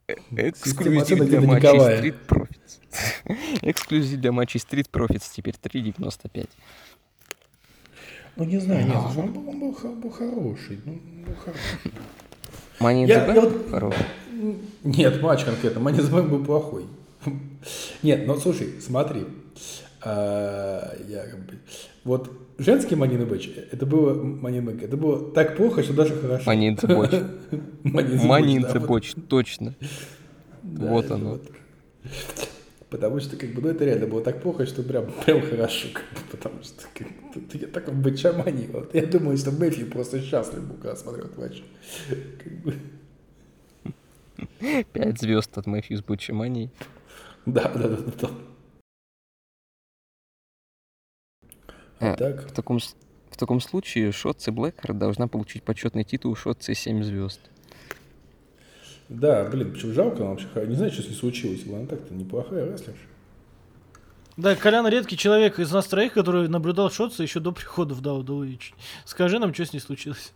Эксклюзив оценок для матчей. Street Profits. (laughs) Эксклюзив для матчей Street Profits теперь 3,95. Ну не знаю, нет, он был, он был, был хороший. Ну, был хороший. Money Я- я вот- хорош. Нет, матч конкретно. Money in the Bank был плохой. Нет, ну слушай, смотри. А, я как бы... Вот женский in the Bank, это было the Bank, это было так плохо, что даже хорошо. (laughs) Да, the вот. Bank, точно. Вот оно. Потому что, как бы, ну, это реально было так плохо, что прям, прям хорошо, как бы, потому что, как тут я так в бычамании, вот, я думаю, что Мэфи просто счастлив был, когда смотрел матч. Как бы, Пять звезд от Мэфью с Бучеманией. да, да, да, да, А А, так, В таком, в таком случае Шотси Блэкхард должна получить почетный титул Шотси 7 звезд. да, блин, почему жалко, она вообще, не знаю, что с ней случилось, она так-то неплохая рестлерша. Да, Колян редкий человек из нас троих, который наблюдал Шотса еще до прихода в WWE. Скажи нам, что с ней случилось.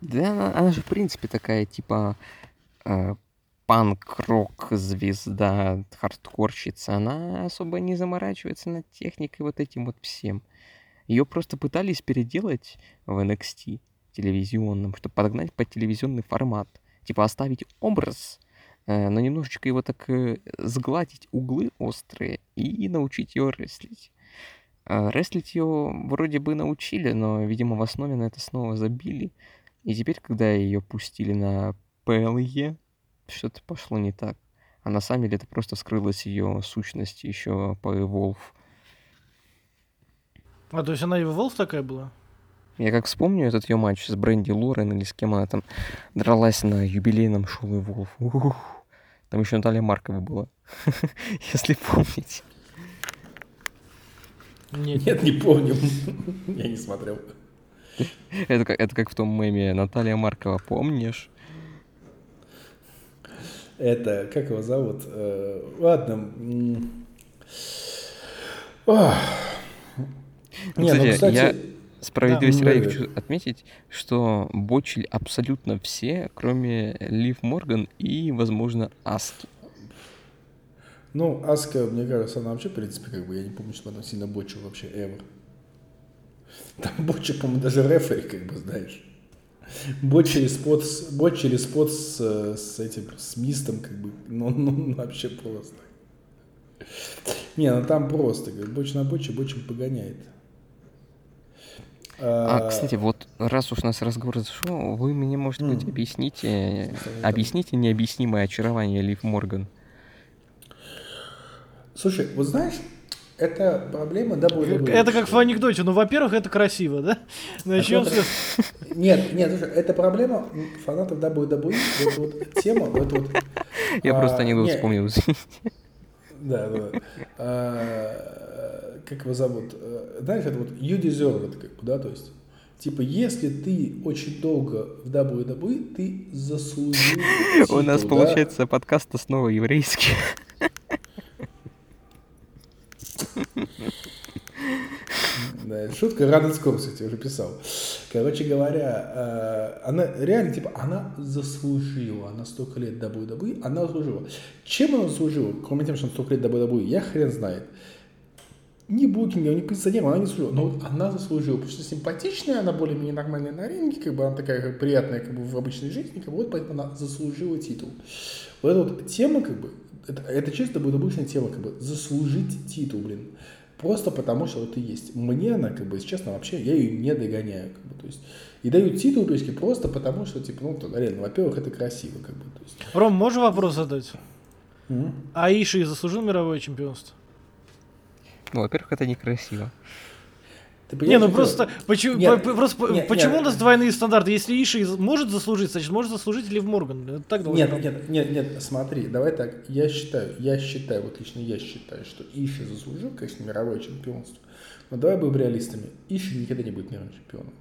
Да, она, она же в принципе такая, типа, э, панк-рок звезда, хардкорщица. Она особо не заморачивается над техникой вот этим вот всем. Ее просто пытались переделать в NXT телевизионном, чтобы подогнать под телевизионный формат. Типа оставить образ, э, но немножечко его так э, сгладить углы острые и научить ее рестлить. А Рестлить ее вроде бы научили, но, видимо, в основе на это снова забили. И теперь, когда ее пустили на ПЛЕ, что-то пошло не так. А на самом деле это просто скрылась ее сущность еще по Evolve. А, то есть она Волф такая была? Я как вспомню этот ее матч с Бренди Лорен или с кем она там дралась на юбилейном шоу Evolve. Ух, Там еще Наталья Маркова была. (laughs) Если помните. Нет. Нет, не помню, (laughs) я не смотрел. Это как, это как в том меме Наталья Маркова, помнишь? Это, как его зовут? Э, Ладно. Ах. Ну, Не, ну, кстати, я кстати, справедливости Да, ради да, хочу отметить, что бочили абсолютно все, кроме Лив Морган и, возможно, Аски. Ну, Аска, мне кажется, она вообще, в принципе, как бы, я не помню, что она сильно бочила вообще, ever. Там бочи, по-моему, даже рефери, как бы, знаешь. Бочили спот, с- бочили спот с, э, с этим, с мистом, как бы, ну, ну, вообще просто. Не, ну там просто, бы, боч на боче, бочем погоняет. А, кстати, вот раз уж у нас разговор зашел, вы мне, может быть, М. объясните, объясните необъяснимое очарование Лив Морган. Слушай, вот знаешь, это проблема WWE. Это как что- в анекдоте. Ну, во-первых, это красиво, да? Начнем это- с... Нет, нет, слушай, это проблема фанатов WWE, вот, вот тема, вот, вот Я А, просто анекдот не. вспомнил. Да, да. да. А, Как его зовут? А, Знаешь, это вот you deserve it, как бы, да, то есть. Типа, если ты очень долго в WWE, ты заслужил (laughs) У нас получается подкаст снова еврейский. Да, шутка, Раден Скорсет, я уже писал. Короче говоря, э, она реально, типа, она заслужила, она столько лет WWE, она заслужила. Чем она заслужила, кроме тем, что она столько лет WWE, я хрен знает. Ни букингом, ни позиционером она не заслужила. Но вот она заслужила, потому что симпатичная, она более-менее нормальная на ринге, как бы она такая как приятная как бы, в обычной жизни, как бы, вот поэтому она заслужила титул. Вот эта вот тема, как бы, это, это чисто будет обычная тема, как бы, заслужить титул, блин. Просто потому, что вот и есть. Мне она, как бы, если честно, вообще, я ее не догоняю, как бы, то есть. И дают титул, то есть, просто потому, что, типа, ну, то, реально, во-первых, это красиво, как бы, то есть. Ром, можно вопрос задать? Мгм. А Иши заслужил мировое чемпионство? Ну, во-первых, это некрасиво. Ты Не, ну просто, почему, Нет, по- просто нет, почему нет. у нас двойные стандарты? Если Иши может заслужить, значит может заслужить Лив Морган. Так должно Нет, быть. нет, нет, нет, смотри, давай так, я считаю, я считаю, вот лично я считаю, что Иши заслужил, конечно, мировое чемпионство, но давай будем реалистами, Иши никогда не будет мировым чемпионом.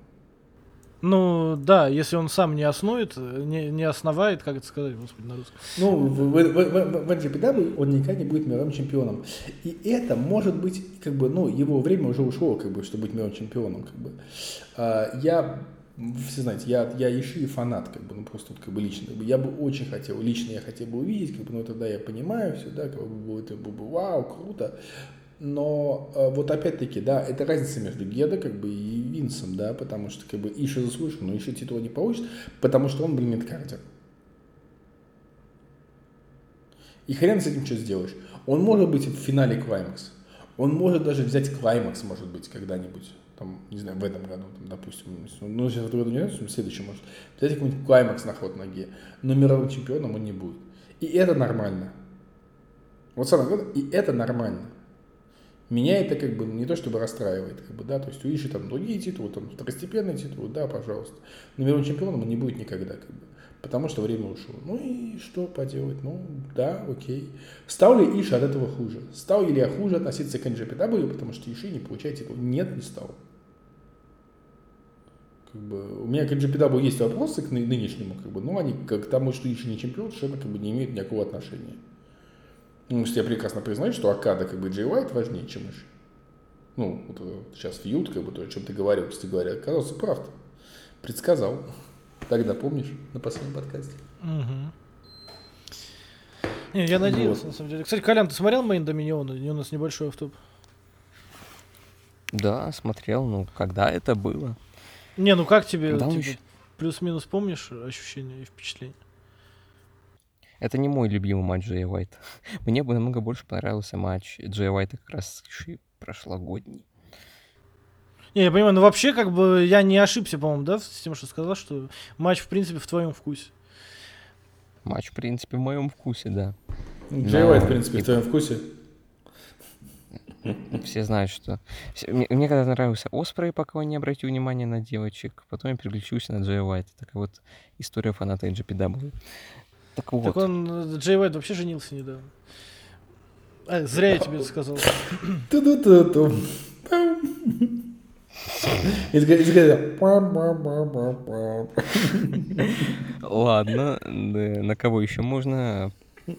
Ну да, если он сам не основит, не, не основает, как это сказать, господи, на русском. Ну, в, в, в, в, NJPW он никогда не будет мировым чемпионом. И это может быть, как бы, ну, его время уже ушло, как бы, чтобы быть мировым чемпионом, как бы. А, я, все знаете, я, я Иши фанат, как бы, ну, просто вот, как бы лично. Я бы очень хотел, лично я хотел бы увидеть, как бы, ну, тогда я понимаю все, да, как бы, это было бы вау, круто. Но э, вот опять-таки, да, это разница между Геда как бы и Винсом, да, потому что как бы Иши заслужил, но Иши титула не получит, потому что он, блин, медкартер. И хрен с этим что сделаешь. Он может быть в финале Клаймакс. Он может даже взять Клаймакс, может быть, когда-нибудь. Там, не знаю, в этом году, там, допустим. Ну, сейчас в этом году не знаю, в следующем может. Взять какой-нибудь Клаймакс на ход ноге. Но мировым чемпионом он не будет. И это нормально. Вот самое главное, и это нормально. Меня это как бы не то чтобы расстраивает, как бы, да, то есть у Иши там другие титулы, там второстепенные титулы, да, пожалуйста. Но мировым чемпионом он не будет никогда, как бы, потому что время ушло. Ну и что поделать, ну да, окей. Стал ли Иши от этого хуже? Стал ли я хуже относиться к NJPW, потому что Иши не получает титул? Нет, не стал. Как бы, у меня к NJPW есть вопросы к ны- нынешнему, как бы, но они к тому, что Иши не чемпион, совершенно как бы не имеют никакого отношения. Ну, если я прекрасно признаю, что Акада, как бы, Джей Уайт важнее, чем Иши. Ну, вот э, сейчас фьюд, как бы, то, о чем ты говорил, кстати говоря, оказался прав. Предсказал. Тогда, помнишь, на последнем подкасте? Мгм. Не, я надеялся, на самом деле. Кстати, Колян, ты смотрел Мейн Доминиона? У нас небольшой автоп. Да, смотрел, ну, когда это было? Не, ну как тебе, Да, он типа, ещё- плюс-минус помнишь ощущения и впечатления? Это не мой любимый матч Джея Уайта. (laughs) Мне бы намного больше понравился матч Джея Уайта как раз Иши прошлогодний. Не, я понимаю, но вообще, как бы, я не ошибся, по-моему, да, с тем, что сказал, что матч, в принципе, в твоем вкусе. Матч, в принципе, в моем вкусе, да. Джей Уайт, в принципе, и- в твоем вкусе. Все знают, что... Мне, мне когда нравился Оспрей, пока он не обратил внимания на девочек, потом я переключился на Джея Уайта. Такая вот история фаната NGPW. Так вот, Так он, э, Джей Уайт вообще женился недавно. А, зря я тебе это сказал. Ладно, да, на кого еще можно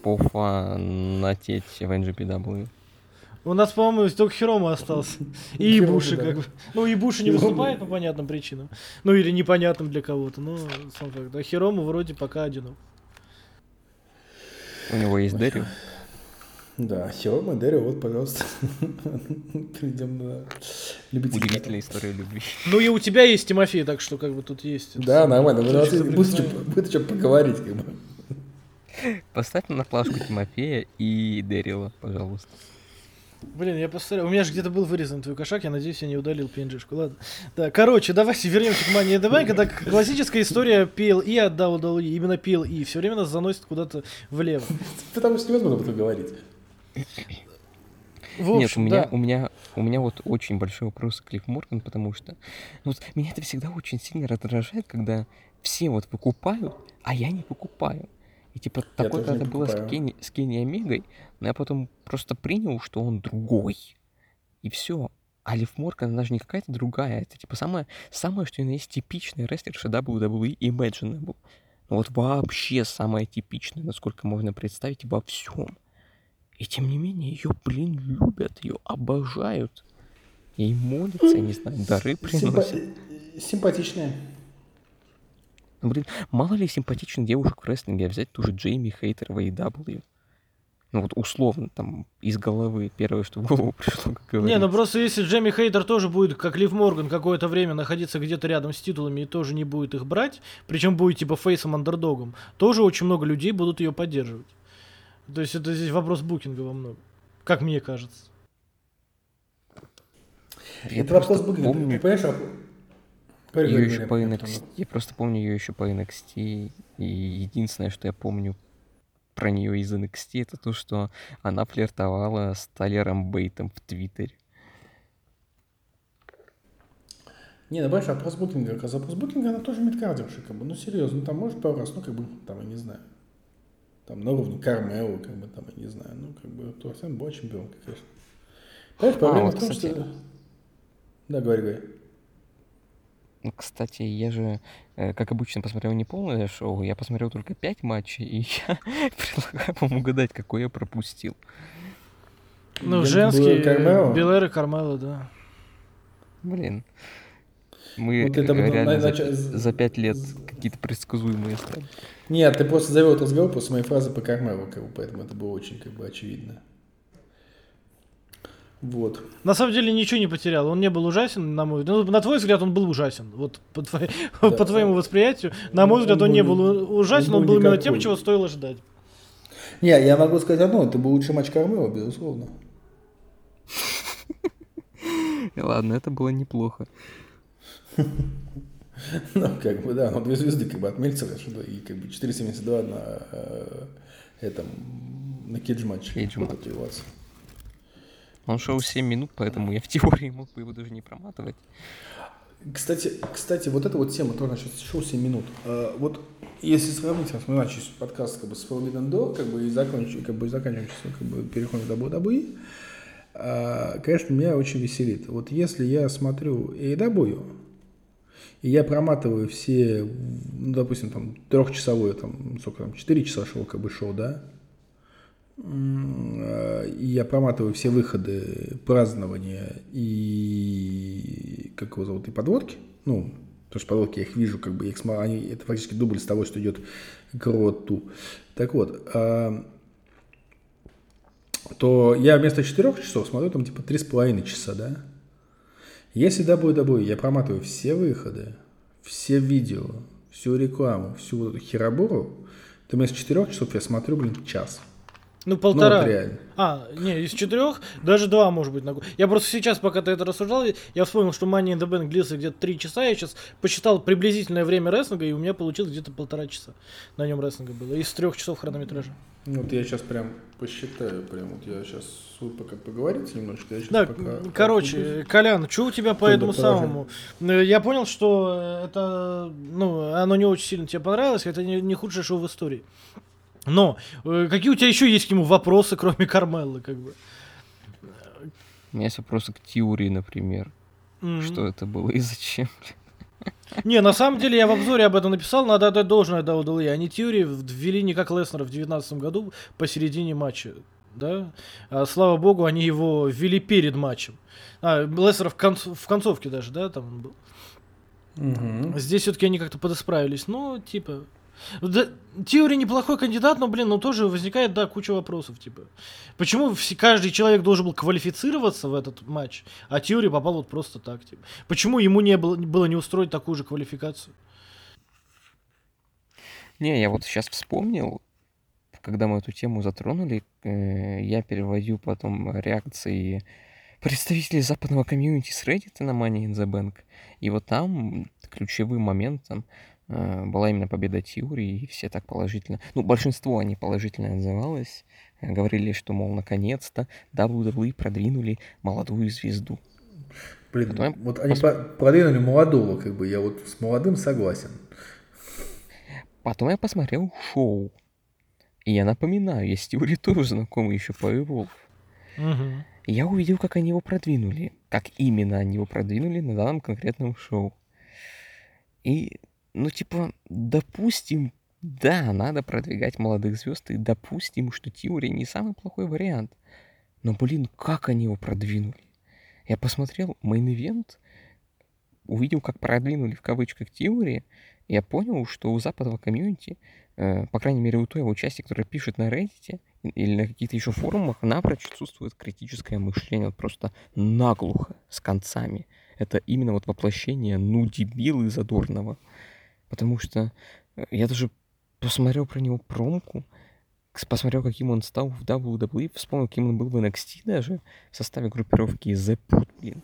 пофанатеть в NGPW? У нас, по-моему, только Хирома остался. И Ибуши, да. как бы. Ну, Ибуши не выступает по понятным причинам. Ну, или непонятным для кого-то. Ну, сам факт. А Хирома вроде пока одинок. У него есть Дэрил. Да, Хирома Дэрио, вот, пожалуйста. Перейдем на любителей. Удивительная история любви. Ну, и у тебя есть Тимофей, так что, как бы, тут есть. Да, нормально. Будет что поговорить, как бы. Поставь на плашку Тимофея и Дэрила, пожалуйста. Блин, я посмотрел. У меня же где-то был вырезан твой кошак, я надеюсь, я не удалил PNG-шку. Ладно. Да, короче, давайте вернемся к the Bank. Это классическая история PLE от WWE. Именно PLE. Все время нас заносит куда-то влево. (laughs) Потому что невозможно об этом говорить. В Нет, у меня, да. у меня, у меня вот очень большой вопрос к Клифф Морган, потому что ну, вот меня это всегда очень сильно раздражает, когда все вот покупают, а я не покупаю. И типа такое тоже не когда было с. Кенни, с Кенни Омегой, но я потом просто принял, что он другой. И все. А Лив Морган, она же не какая-то другая. Это типа самое, самое, что и на есть типичный рестлерша WWE Imaginable. Ну вот вообще самое типичное, насколько можно представить во всем. И тем не менее, ее, блин, любят, ее обожают. Ей молятся, я не знаю, дары приносят. Симпа- Симпатичная. Ну, блин, мало ли симпатичных девушек в рестлинге, а взять ту же Джейми Хейтер в AEW. Ну вот условно, там, из головы, первое, что в голову пришло, как Не, говорится. ну просто если Джемми Хейтер тоже будет, как Лив Морган, какое-то время находиться где-то рядом с титулами и тоже не будет их брать, причем будет типа фейсом андердогом, тоже очень много людей будут ее поддерживать. То есть это здесь вопрос букинга во многом. Как мне кажется. Я Это вопрос букинга. Ты помню понимаешь, а- ее еще по NXT. Я просто помню ее еще по NXT. И единственное, что я помню про нее из NXT, это то, что она флиртовала с Талером Бейтом в Твиттере. Не, ну понимаешь, вопрос букинга, как раз вопрос букинга, она тоже мидкардерша, как бы, ну серьезно, ну, там может пару раз, ну как бы, там, я не знаю, там на уровне Кармео, как бы, там, я не знаю, ну как бы, то всем была чемпионка, конечно. Понимаешь, проблема вот, в том, кстати. что... Да, говори, говори. Кстати, я же, э, как обычно, посмотрел не полное шоу, я посмотрел только пять матчей, и (laughs) я предлагаю вам угадать, какой я пропустил. Ну, было Кармело? Белэр и Кармело, да. Блин. Мы Вот это э, реально за, за пять лет какие-то предсказуемые стали. Нет, ты просто завел этот разговор после моей фразы по Кармелу, как бы, поэтому это было очень, как бы, очевидно. Вот. На самом деле ничего не потерял. Он не был ужасен, на мой ну, на твой взгляд, он был ужасен. Вот по, твоей- (laughs) Да. по твоему восприятию. На мой Он взгляд, он не был- ужасен, он он был именно тем, чего стоило ждать. Не, я могу сказать одно, это был лучший матч Кармела, безусловно. (laughs) Ладно, это было неплохо. (laughs) Ну, как бы, да, ну, две звезды, как бы, от Мельцера, что и, как бы, 4,72 на э, этом, на кидж-матче. Кейдж Вот матч. это его отцы. Он шел 7 минут, поэтому я в теории мог бы его даже не проматывать. Кстати, кстати, вот эта вот тема тоже насчет шоу 7 минут. Э, вот если сравнить, вот мы начали подкаст как бы с Forbidden Door, как бы и закончим, как бы заканчиваем сейчас, как бы переходим до WWE, э, конечно, меня очень веселит. Вот если я смотрю AEW, и я проматываю все, ну, допустим, там, трехчасовое, там, сколько там, 4 часа шоу, как бы шоу, да, и я проматываю все выходы, празднования и как его зовут, и подводки, ну, потому что подводки я их вижу, как бы, их они, это фактически дубль с того, что идет к роту. Так вот, а, то я вместо 4 часов смотрю там типа 3,5 часа, да? Если WWE я проматываю все выходы, все видео, всю рекламу, всю эту херобору, то вместо 4 часов я смотрю, блин, час. Ну, Ну, полтора. вот реально. А, не, из четырех, даже два, может быть, на год. Я просто сейчас, пока ты это рассуждал, я вспомнил, что Money in the Bank длился где-то три часа. Я сейчас посчитал приблизительное время рестлинга, и у меня получилось где-то полтора часа. На нем рестлинга было. Из трех часов хронометража. Ну, Вот я сейчас прям посчитаю, прям вот я сейчас пока поговорить немножечко. Я Да, пока короче, Колян, что у тебя по Что этому самому? Э, Я понял, что это, ну, оно не очень сильно тебе понравилось, это не, не худшее шоу в истории. Но э, какие у тебя еще есть к нему вопросы, кроме Кармеллы, как бы? У меня есть вопросы к теории, например. М. Что это было и зачем? (laughs) Не, на самом деле я в обзоре об этом написал, надо отдать должное WWE. Они теории ввели не как Леснера в 2019 году посередине матча. Да? А, слава богу, они его ввели перед матчем. А, Леснер в, конц- в концовке даже, да, там он был. Мгм. Здесь все-таки они как-то подосправились. Ну, типа. Да, теория неплохой кандидат, но, блин, ну тоже возникает, да, куча вопросов, типа. Почему все, каждый человек должен был квалифицироваться в этот матч, а теория попал вот просто так, типа. Почему ему не было, было не устроить такую же квалификацию? Не, я вот сейчас вспомнил, когда мы эту тему затронули, э, я переводю потом реакции представителей западного комьюнити с Reddit на Money in the Bank. И вот там ключевым моментом была именно победа Тиури, и все так положительно, ну, большинство они положительно отзывалось, э, говорили, что, мол, наконец-то WWE продвинули молодую звезду. Блин, Потом вот они пос- продвинули молодого, как бы, я вот с молодым согласен. Потом я посмотрел шоу. И я напоминаю, я с Тиури тоже знакомый еще по Evolve. Я увидел, как они его продвинули. Как именно они его продвинули на данном конкретном шоу. И, ну, типа, допустим, да, надо продвигать молодых звезд, и допустим, что Тиури не самый плохой вариант. Но, блин, как они его продвинули? Я посмотрел main event, увидел, как продвинули в кавычках Тиури, я понял, что у западного комьюнити, э, по крайней мере, у той его части, которая пишет на Reddit или на каких-то еще форумах, напрочь отсутствует критическое мышление, вот просто наглухо, с концами. Это именно вот воплощение ну дебилы Задорнова. Потому что э, я даже посмотрел про него промку, посмотрел, каким он стал в WWE, вспомнил, каким он был в NXT даже, в составе группировки The Put, блин.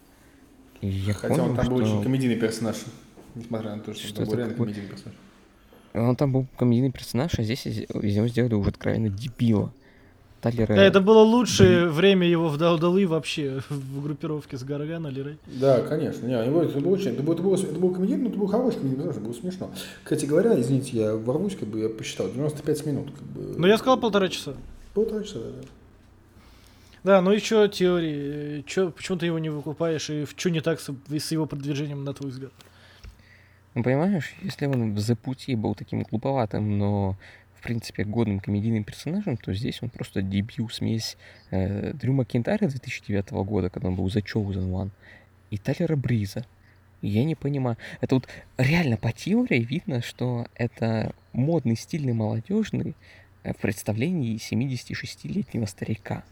И я Хотя понял, он там что... был очень комедийный персонаж. Несмотря на то, что, Что он был реально комедийный персонаж. Он там был комедийный персонаж, а здесь из из него сделали уже откровенно дебила. Талера... Да, это было лучшее время его в WWE вообще в группировке с Гаргана Лирой. Да, конечно. Не, его это было очень, это был, это был, это был комедийный, но это был хороший комедийный персонаж, это было смешно. Кстати говоря, извините, я ворвусь, как бы я посчитал, 95 минут, как бы. Но Ну, я сказал полтора часа. Полтора часа, да, да. Да, ну и чё теории? Чё, почему ты его не выкупаешь и что не так с, с его продвижением, на твой взгляд? Ну, понимаешь, если он в The Пути был таким глуповатым, но, в принципе, годным комедийным персонажем, то здесь он просто дебют, смесь э, Дрю Макинтайра 2009 года, когда он был The Chosen One, и Тайлера Бриза. Я не понимаю. Это вот реально по теории видно, что это модный, стильный, молодежный э, в представлении 76-летнего старика.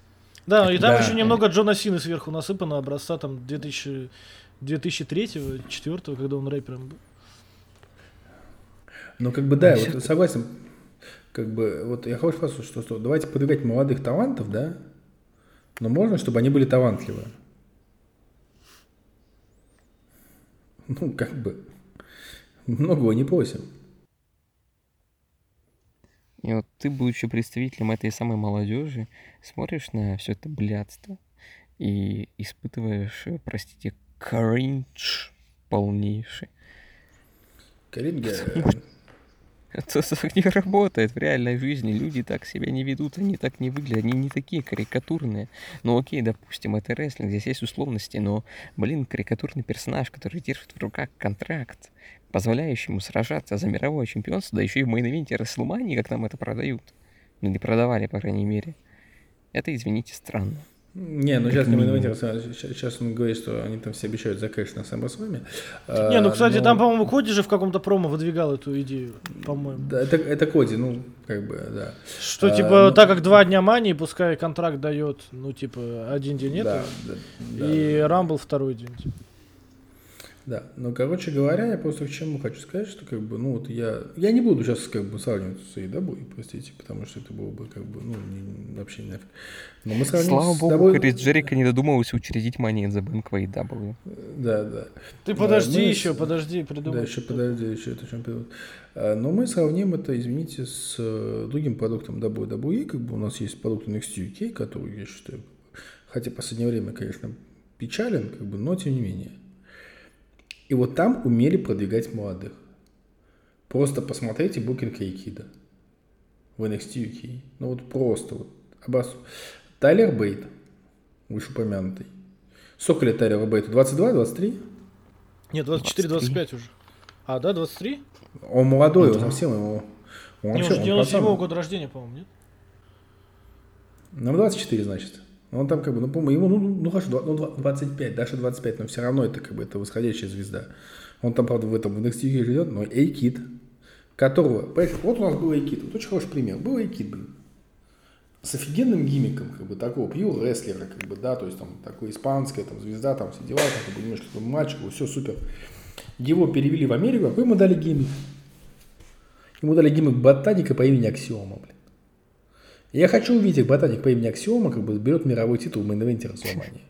Да, и там Да. еще немного Джона Сины сверху насыпано, образца там 2000, 2003-2004, когда он рэпером был. Ну, как бы, да, вот согласен. Как бы, вот я хочу сказать, что, что давайте продвигать молодых талантов, да, но можно, чтобы они были талантливы. Ну, как бы, многого не просим. И вот ты, будучи представителем этой самой молодежи, смотришь на все это блядство и испытываешь, простите, кринж полнейший. Каринга, Это (laughs) не работает в реальной жизни. Люди так себя не ведут, они так не выглядят, они не такие карикатурные. Ну окей, допустим, это рестлинг, здесь есть условности, но, блин, карикатурный персонаж, который держит в руках контракт, позволяющий ему сражаться за мировое чемпионство, да еще и в main event е Рестлмании, как нам это продают. Ну, не продавали, по крайней мере. Это, извините, странно. Не, ну сейчас не интересно. Сейчас он говорит, что они там все обещают за кэш на SummerSlam. Не, ну, кстати, но- там, по-моему, Коди же в каком-то промо выдвигал эту идею, по-моему. Да, это, это Коди, ну, как бы, да. Что, А, типа, ну- так как два дня мании, пускай контракт дает, ну, типа, один день да, это, да, да, и Рамбл второй день. типа. Да, ну, короче говоря, я просто к чему хочу сказать, что, как бы, ну, вот я, я не буду сейчас, как бы, сравнивать с AEW, простите, потому что это было бы, как бы, ну, не- вообще нафиг. Но мы сравним Слава с богу, тобой- Крис Джерика не додумался учредить Money in the Bank в AEW. Да, да. Ты Да, подожди мы еще, с- подожди, Да, придумай. еще подожди, еще это чемпион. А, Но мы сравним это, извините, с э, другим продуктом WWE, как бы у нас есть продукт NXT UK, который, я считаю, хотя в последнее время, конечно, печален, как бы, но тем не менее. И вот там умели продвигать молодых. Просто посмотрите Букинг Кейкида в NXT UK. Ну вот просто вот обосу. Тайлер Бейт, вышеупомянутый. Сколько лет Тайлеру Бейту? 22, 23? Нет, 24-25 уже. А, да, 23? Он молодой, он совсем его... Он Не, вообще, он 97 пацан. года рождения, по-моему, нет? Нам 24, значит. Он там как бы, ну, по-моему, ему, ну, ну хорошо, ну, два- 25, даже 25, но все равно это как бы это восходящая звезда. Он там, правда, в этом в NXT живет, но Эйкит, которого, понимаешь, вот у нас был Эйкит, вот очень хороший пример, был Эйкит, блин, с офигенным gimmick ом, как бы, такого pure рестлера, как бы, да, то есть там такой испанская там звезда, там все дела, там, как бы, немножко такой мальчик, все супер. Его перевели в Америку, какой ему дали gimmick? Ему дали gimmick ботаника по имени Аксиома, блин. Я хочу увидеть, как ботаник по имени Аксиома как бы берет мировой титул в main event е Рестлмании.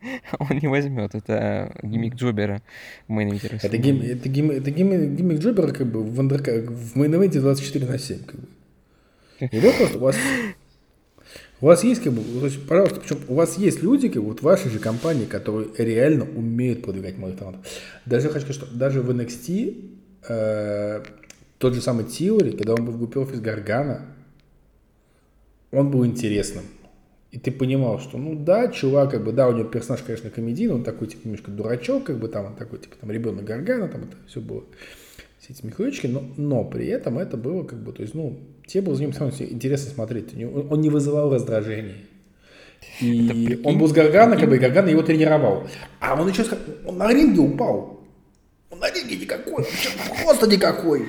(laughs) Он не возьмет. Это gimmick jobber а в main event е Это, гим, это, гим, это гим, gimmick jobber а как бы в, undercard, в main event е 24 на 7. Как бы. И вот просто у вас, у вас есть как бы, то есть, пожалуйста, причем у вас есть люди, как бы, вот вашей же компании, которые реально умеют продвигать молодых талантов. Даже хочу сказать, что даже в NXT э, тот же самый Тиори, когда он был в группе офис Гаргана, он был интересным. И ты понимал, что, ну да, чувак, как бы, да, у него персонаж, конечно, комедийный, он такой, типа, немножко дурачок, как бы, там, он такой, типа, там, ребенок Гаргана, там, это все было, все эти механички, но, но при этом это было, как бы, то есть, ну, тебе было за ним интересно смотреть, он не вызывал раздражения. И он был с Гаргана, как бы, и Гаргана его тренировал. А он еще, он на ринге упал. Он на ринге никакой, вообще просто никакой.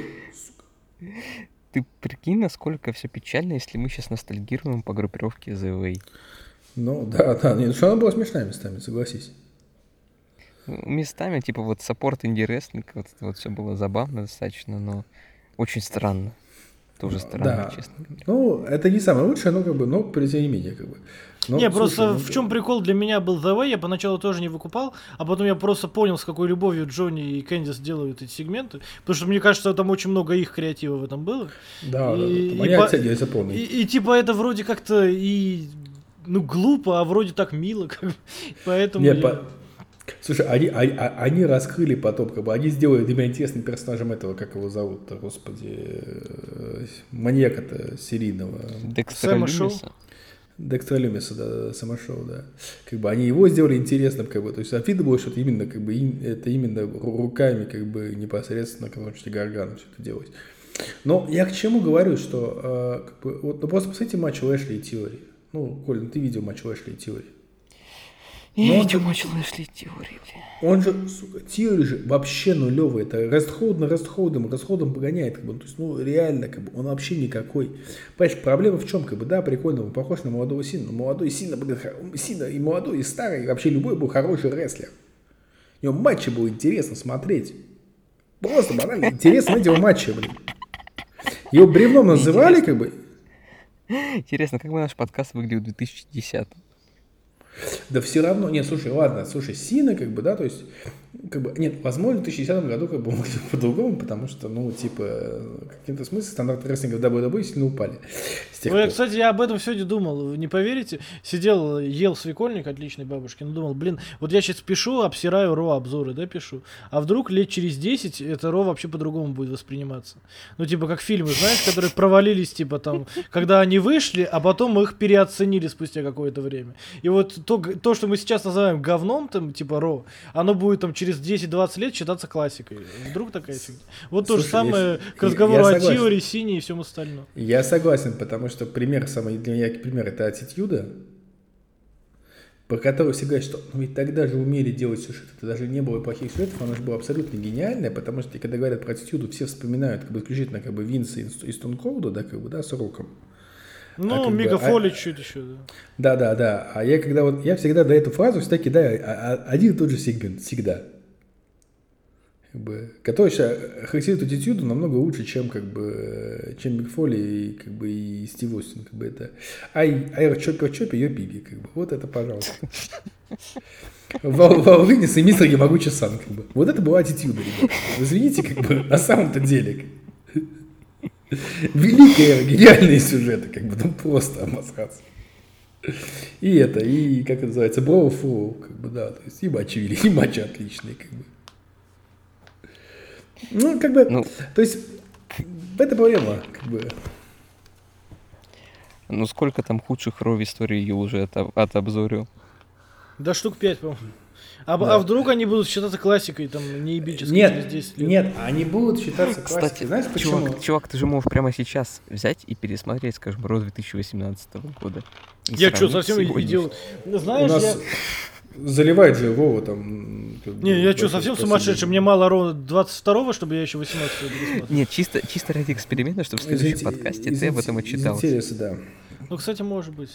Ты прикинь, насколько все печально, если мы сейчас ностальгируем по группировке The Way. Ну, да, да. Нет, что она была смешная местами, согласись. Ну, местами, типа, вот саппорт инди вот вот все было забавно достаточно, но очень странно. Тоже странно, да. честно говоря. Ну, это не самое лучшее, но как бы, но тем не менее, как бы. Но, не, слушай, просто ну, в чем прикол для меня был The Way, я поначалу тоже не выкупал, а потом я просто понял, с какой любовью Джонни и Кэндис делают эти сегменты, потому что мне кажется, там очень много их креатива в этом было. Да, и, да, да. И, по... я И, и типа это вроде как-то и ну глупо, а вроде так мило, как (laughs) поэтому. Не, я... по... Слушай, они, они, а, они раскрыли потом, как бы, они сделали для меня интересным персонажем этого, как его зовут-то, господи, э, маньяка-то серийного. Декстера Люмиса. Декстра Люмиса, да, самошоу, да. Как бы они его сделали интересным, как бы, то есть видно было, что это именно, как бы, им, это именно руками, как бы, непосредственно, как бы, Гаргана все это делать. Но я к чему говорю, что, э, как бы, вот, ну, просто посмотрите матч Лэшли и Тиори. Ну, Колин, ты видел матч Лэшли и Тиори. Я видел матч Лэшли и Тиори, бля. Он же, сука, Тиори же вообще нулевый. Это рестхолд на рестхолдом, рестхолдом погоняет. Как бы, то есть, ну, реально, как бы, он вообще никакой. Понимаешь, проблема в чем? Как бы, да, прикольно, он похож на молодого Сину. Но молодой Сина, блин, Сина и молодой, и старый, и вообще любой был хороший рестлер. У него матчи было интересно смотреть. Просто банально интересно эти матчи, блин. Его бревном называли, как бы. Интересно, как бы наш подкаст выглядел в 2010 да все равно, нет, слушай, ладно, слушай, Сина, как бы, да, то есть, как бы, нет, возможно, в 2010 году как бы (laughs) по-другому, потому что, ну, типа, каким-то смысле стандарты рестлинга в WWE сильно упали. Ой, кстати, я об этом сегодня думал, не поверите, сидел, ел свекольник отличный бабушки, ну, думал, блин, вот я сейчас пишу, обсираю Ро обзоры, да, пишу, а вдруг лет через 10 это Ро вообще по-другому будет восприниматься. Ну, типа, как фильмы, знаешь, которые провалились, типа, там, когда они вышли, а потом их переоценили спустя какое-то время. И вот то, то, что мы сейчас называем говном, там, типа Ро, оно будет там через 10-20 лет считаться классикой. Вдруг такая фигня. Вот Слушай, то же самое я, к разговору о теории, синей и всем остальном. Я согласен, потому что пример, самый для меня пример, это аттитюда, по которой все говорят, что ну ведь тогда же умели делать сюжет, это даже не было плохих сюжетов, оно же было абсолютно гениальное, потому что когда говорят про аттитюду, все вспоминают как бы исключительно как бы Винса и Стон Колда, да, как бы, да, с Роком. Ну, а бы, Фоли а, чуть еще, да. Да, да, да. А я когда вот, я всегда до эту фразу всегда кидаю а, один и тот же сегмент, всегда. Как бы, который характеризует аттитюду намного лучше, чем как бы, чем Мик Фоли и как бы и Стив Остин, как бы это. Ай, ай, чоппер чоппер, ее биби, как бы. Вот это, пожалуйста. (laughs) Винис и мистер Ямагучи Сан, как бы. Вот это была аттитюда, ребята. Извините, как бы, на самом-то деле. Великие, гениальные сюжеты, как бы, ну просто обосраться. И это, и, как это называется, Броу Фу, как бы, да, то есть и матчи вели, и матчи отличные, как бы. Ну, как бы, ну, то есть, это проблема, как бы. Ну, сколько там худших ров истории я уже от, отобзорил? Да штук пять, по-моему. А, да. а вдруг они будут считаться классикой, там, неебической нет, через 10 лет? Нет, они будут считаться классикой. Кстати, Знаешь почему? Чувак, чувак, ты же можешь прямо сейчас взять и пересмотреть, скажем, Ро 2018 года. Я что, совсем идиот? Знаешь, У нас... я... Заливает же Вова там... Не, я что, совсем сумасшедший? Мне мало ровно 22-го, чтобы я еще 18 Нет, чисто, чисто ради эксперимента, чтобы в следующем подкасте ты об этом отчитался. Интересно, да. Ну, кстати, может быть.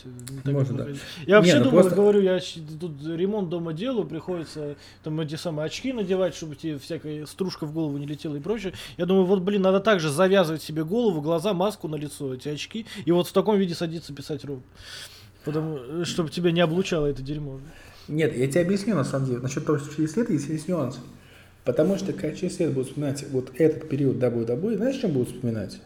Может, да. Я вообще Не, ну думаю, просто... говорю, я тут ремонт дома делаю, приходится там эти самые очки надевать, чтобы тебе всякая стружка в голову не летела и прочее. Я думаю, вот, блин, надо также завязывать себе голову, глаза, маску на лицо, эти очки, и вот в таком виде садиться писать роб. Потому, чтобы тебя не облучало это дерьмо. Нет, я тебе объясню, на самом деле, насчет того, что через лет есть, есть нюансы. Потому что, когда через лет будут вспоминать вот этот период WWE, знаешь, чем будут вспоминать?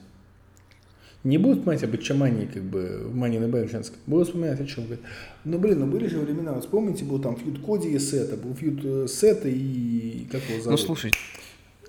Не будут вспоминать об Ичамане, как бы, в the Bank женском. Будут вспоминать о чем. Говорят, ну, блин, ну были же времена, вот вспомните, был там фьюд Коди и Сета, был фьюд э, Сета и... Как его Ну, зовут? слушай,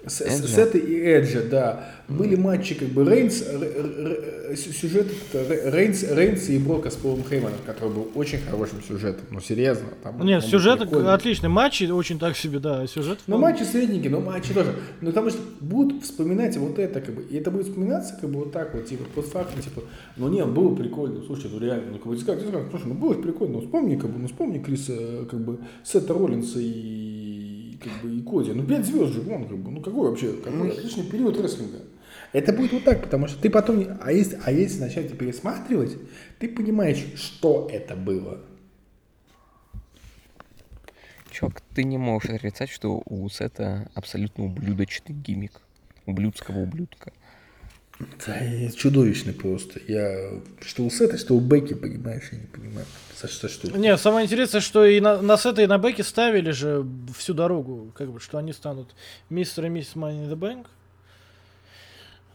С- Эджа. Сета и Эджа, да. Были матчи, как бы, Рейнс, р- р- р- сюжет это Рейнс, Рейнс и Брока с Полом Хейманом, который был очень хорошим сюжетом. Ну, серьезно. Там, Нет, сюжет прикольный. отличный. Матчи очень так себе, да. Сюжет Ну, вполне. матчи средненькие, но матчи тоже. Ну, потому что будут вспоминать вот это, как бы, и это будет вспоминаться, как бы, вот так вот, типа, постфактум, типа, ну, нет, было прикольно, слушай, ну, реально, ну, как бы, скажешь, слушай, ну, было прикольно, ну, вспомни, как бы, ну, вспомни Криса, э, как бы, Сета Роллинса и, как бы, и Коди, ну, пять звезд же, вон, как бы, ну, какой вообще, какой отличный период рестлинга. Это будет вот так, потому что ты потом, не- а если, а если начать пересматривать, ты понимаешь, что это было. чувак, ты не можешь отрицать, что у Сета абсолютно ублюдочный гиммик. Ублюдского ублюдка. Да, чудовищный просто. Я что у Сета, что у Бекки, понимаешь, я не понимаю. За что, что? Не, самое интересное, что и на, на Сета и на Беки ставили же всю дорогу, как бы, что они станут мистер и миссис Money in the Bank.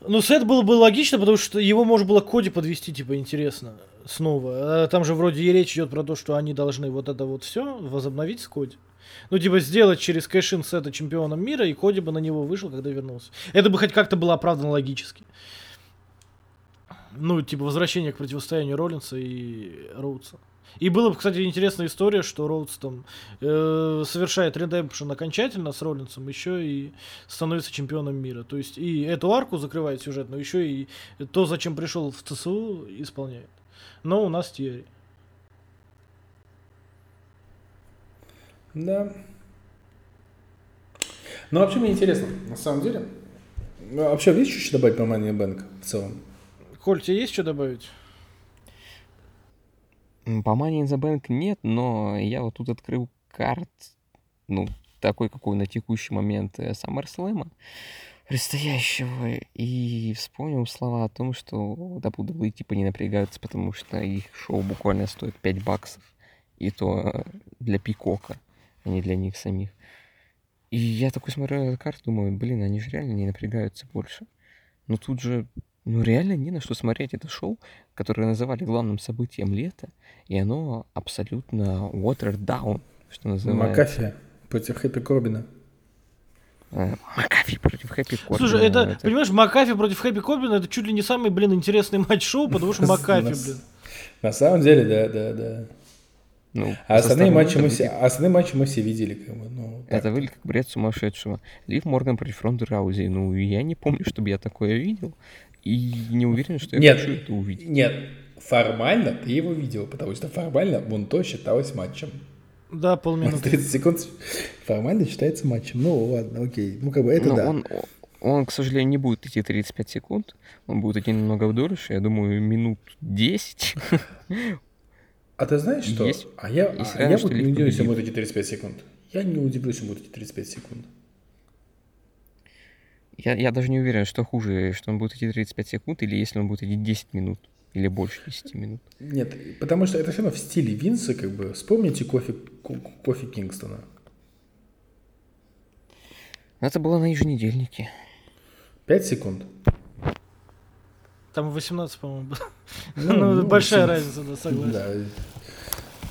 Ну, Сет было бы логично, потому что его можно было к Коди подвести, типа, интересно, снова. А Там же вроде и речь идет про то, что они должны вот это вот все возобновить с Коди. Ну, типа, сделать через кэшин Сета чемпионом мира, и Коди бы на него вышел, когда вернулся. Это бы хоть как-то было оправдано логически. Ну, типа, возвращение к противостоянию Роллинса и Роудса. И было бы, кстати, интересная история, что Роудс там э, совершает редемпшн окончательно с Роллинсом, еще и становится чемпионом мира. То есть и эту арку закрывает сюжет, но еще и то, зачем пришел в ЦСУ, исполняет. Но у нас Тьерри. Да. Ну, вообще мне интересно, на самом деле. Ну, а вообще, есть что добавить по the Bank в целом? Коль, тебе есть что добавить? По Money in the Bank нет, но я вот тут открыл карт, ну, такой, какой на текущий момент э, SummerSlam предстоящего, и вспомнил слова о том, что WWE типа не напрягаются, потому что их шоу буквально стоит 5 баксов, и то э, для Пикока, а не для них самих. И я такой смотрю на эту карту, думаю, блин, они же реально не напрягаются больше. Но тут же, ну реально не на что смотреть это шоу, которое называли главным событием лета, и оно абсолютно watered down, что называется. Макафи против Хэппи Корбина. Э, Макафи против Хэппи Слушай, это, понимаешь, Макафи против Хэппи Корбина это чуть ли не самый, блин, интересный матч шоу, потому что (laughs) Макафи, блин. На самом деле, да, да, да. Ну, А остальные матчи мы все, остальные матчи мы все видели, как бы, ну, так. Это выглядит как бред сумасшедшего. Лив Морган против Ронды Раузи. Ну, я не помню, чтобы я такое видел. И не уверен, что я Нет. хочу это увидеть. Нет, формально ты его видел, потому что формально вон то считалось матчем. Да, полминуты. 30 секунд формально считается матчем. Ну ладно, окей. Ну как бы это Но да. он, он, к сожалению, не будет идти 35 секунд. Он будет идти немного дольше. Я думаю, минут 10. (laughs) А ты знаешь что? Есть- а я, есть а реально, я вот не удивлюсь, если будет эти 35 секунд. Я не удивлюсь, если будет эти 35 секунд. Я, я даже не уверен, что хуже, что он будет идти 35 секунд, или если он будет идти 10 минут. Или больше 10 минут. Нет, потому что это все равно в стиле Винса, как бы. Вспомните кофе, ко- кофе Кингстона. Это было на еженедельнике. 5 секунд. Там 18, по-моему, было. (laughs) Ну, Ну, ну, большая 18. разница, да, согласен. Да.